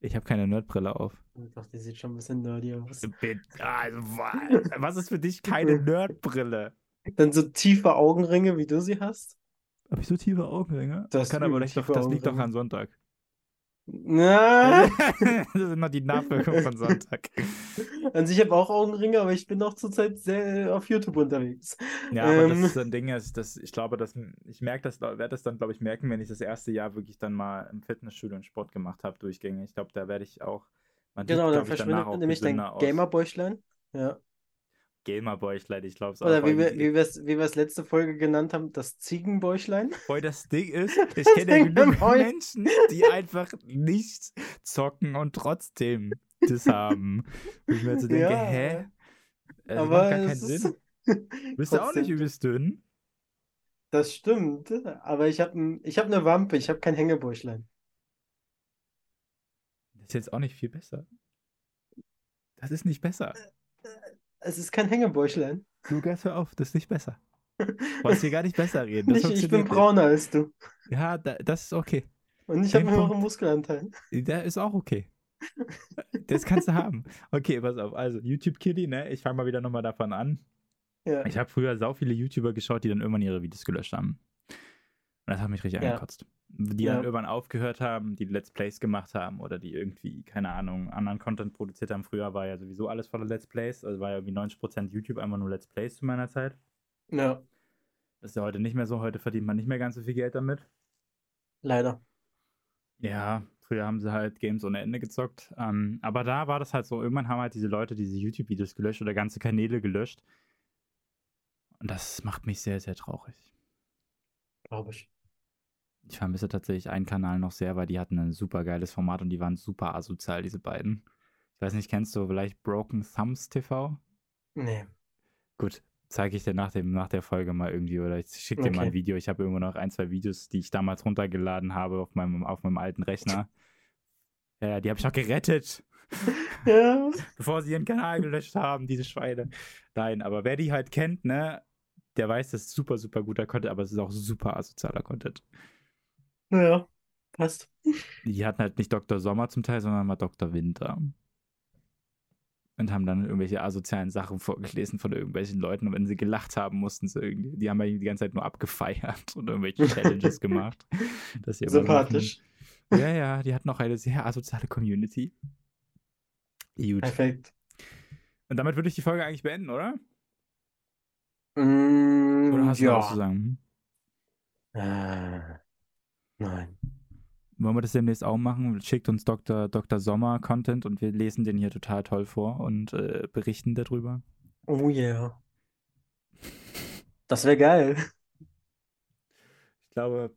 Ich habe keine Nerdbrille auf. Doch, die sieht schon ein bisschen nerdy aus. Bitte, Also, wa- was ist für dich keine [laughs] Nerdbrille? Dann so tiefe Augenringe, wie du sie hast. Habe ich so tiefe Augenringe? Das Kann aber nicht doch, das liegt doch an Sonntag. Na, [laughs] das sind noch die Nachwirkungen von Sonntag. [laughs] an sich habe ich auch Augenringe, aber ich bin auch zurzeit sehr auf YouTube unterwegs. Ja, aber das Ähm. ist so ein Ding, ist, dass ich glaube, dass ich merke das, werde das dann, glaube ich, merken, wenn ich das erste Jahr wirklich dann mal im Fitnessstudio und Sport gemacht habe, durchgängig. Ich glaube, da werde ich auch, man sieht, Genau, dann verschwindet nämlich dein. Gamerbäuchlein. Ja. Gamerbäuchlein, ich glaube es auch. Oder wie weil wir, wie wir es wie wir es letzte Folge genannt haben, das Ziegenbäuchlein. Boy, das Ding ist, [laughs] ich kenne ja genug. Menschen, die einfach nicht zocken und trotzdem das haben. Wo ich mir so denke, Ja, hä? Das aber macht gar keinen Sinn. [laughs] Bist du auch nicht übelst dünn? Das stimmt, aber ich habe ich hab eine Wampe, ich habe kein Hängebäuchlein. Das ist jetzt auch nicht viel besser. Das ist nicht besser. Es ist kein Hängebäuchlein. Lukas, hör auf, das ist nicht besser. [laughs] Du wolltest hier gar nicht besser reden. Nicht, ich bin brauner als du. Ja, da, das ist okay. Und ich habe Den einen höheren Punkt- Muskelanteil. Der ist auch okay. Das kannst du haben. Okay, pass auf. Also, YouTube Kitty, ne? Ich fange mal wieder nochmal davon an. Ja. Ich habe früher sau viele YouTuber geschaut, die dann irgendwann ihre Videos gelöscht haben. Und das hat mich richtig Ja. angekotzt. Die Ja. dann irgendwann aufgehört haben, die Let's Plays gemacht haben oder die irgendwie, keine Ahnung, anderen Content produziert haben. Früher war ja sowieso alles voller Let's Plays. Also war ja irgendwie 90% YouTube einfach nur Let's Plays zu meiner Zeit. ja, Das ist ja heute nicht mehr so. Heute verdient man nicht mehr ganz so viel Geld damit. leider. Ja, früher haben sie halt Games ohne Ende gezockt. Ähm, aber da war das halt so, irgendwann haben halt diese Leute diese YouTube-Videos gelöscht oder ganze Kanäle gelöscht. Und das macht mich sehr, sehr traurig. Glaube ich. Ich vermisse tatsächlich einen Kanal noch sehr, weil die hatten ein super geiles Format und die waren super asozial, diese beiden. Ich weiß nicht, kennst du vielleicht Broken Thumbs TV? Nee. Gut, zeige ich dir nach, dem, nach der Folge mal irgendwie oder ich schicke dir mal ein Okay. Video. Ich habe irgendwo noch ein, zwei Videos, die ich damals runtergeladen habe auf meinem, auf meinem alten Rechner. [laughs] Ja, die habe ich auch gerettet, Ja. [laughs] bevor sie ihren Kanal gelöscht haben, diese Schweine. Nein, aber wer die halt kennt, ne, der weiß, das ist super, super guter Content, aber es ist auch super asozialer Content. Ja. Passt. Die hatten halt nicht Dr. Sommer zum Teil, sondern mal Dr. Winter. Und haben dann irgendwelche asozialen Sachen vorgelesen von irgendwelchen Leuten. Und wenn sie gelacht haben, mussten sie irgendwie, die haben ja die ganze Zeit nur abgefeiert und irgendwelche [laughs] Challenges gemacht. Sympathisch. Machen. Ja, ja, die hatten auch eine sehr asoziale Community. Gut. Perfekt. Und damit würde ich die Folge eigentlich beenden, oder? Mm, Oder hast du noch was ja. zu sagen? Hm? Nein. Wollen wir das demnächst auch machen? Schickt uns Dr. Dr. Sommer Content und wir lesen den hier total toll vor und äh, berichten darüber. Oh yeah. Das wäre geil. Ich glaube,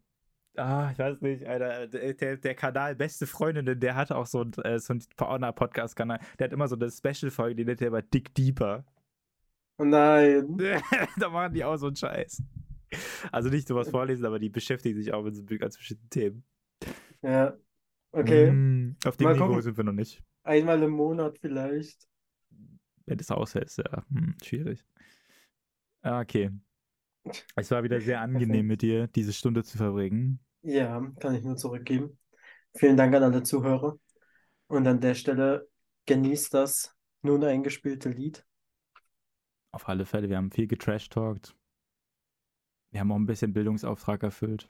ah, ich weiß nicht, Alter, der, der, der Kanal Beste Freundinnen, der hatte auch so ein, äh, so ein Porno-Podcast-Kanal. Der hat immer so eine Special-Folge, die nennt er immer Dick Deeper. Oh nein. [laughs] da machen die auch so einen Scheiß. Also nicht sowas vorlesen, aber die beschäftigen sich auch mit so ganz bestimmten Themen. Ja. Okay. Mm, auf dem Mal Niveau gucken. sind wir noch nicht. Einmal im Monat vielleicht. Wenn das aushältst, ja. Hm, schwierig. Ah, Okay. Es war wieder sehr angenehm mit dir, diese Stunde zu verbringen. Ja, kann ich nur zurückgeben. Vielen Dank an alle Zuhörer. Und an der Stelle genießt das nun eingespielte Lied. Auf alle Fälle, wir haben viel getrash-talkt. Wir haben auch ein bisschen Bildungsauftrag erfüllt.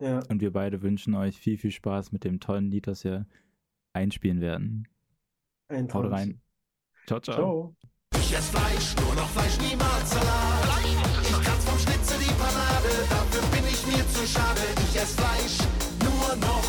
Ja, Und wir beide wünschen euch viel, viel Spaß mit dem tollen Lied, das wir einspielen werden. ein Haut rein. Ciao, ciao. Ciao. Ich ess Fleisch, nur noch Fleisch, niemals Salat. Ich kratz vom Schnitzel die Panade, dafür bin ich mir zu schade. Ich ess Fleisch, nur noch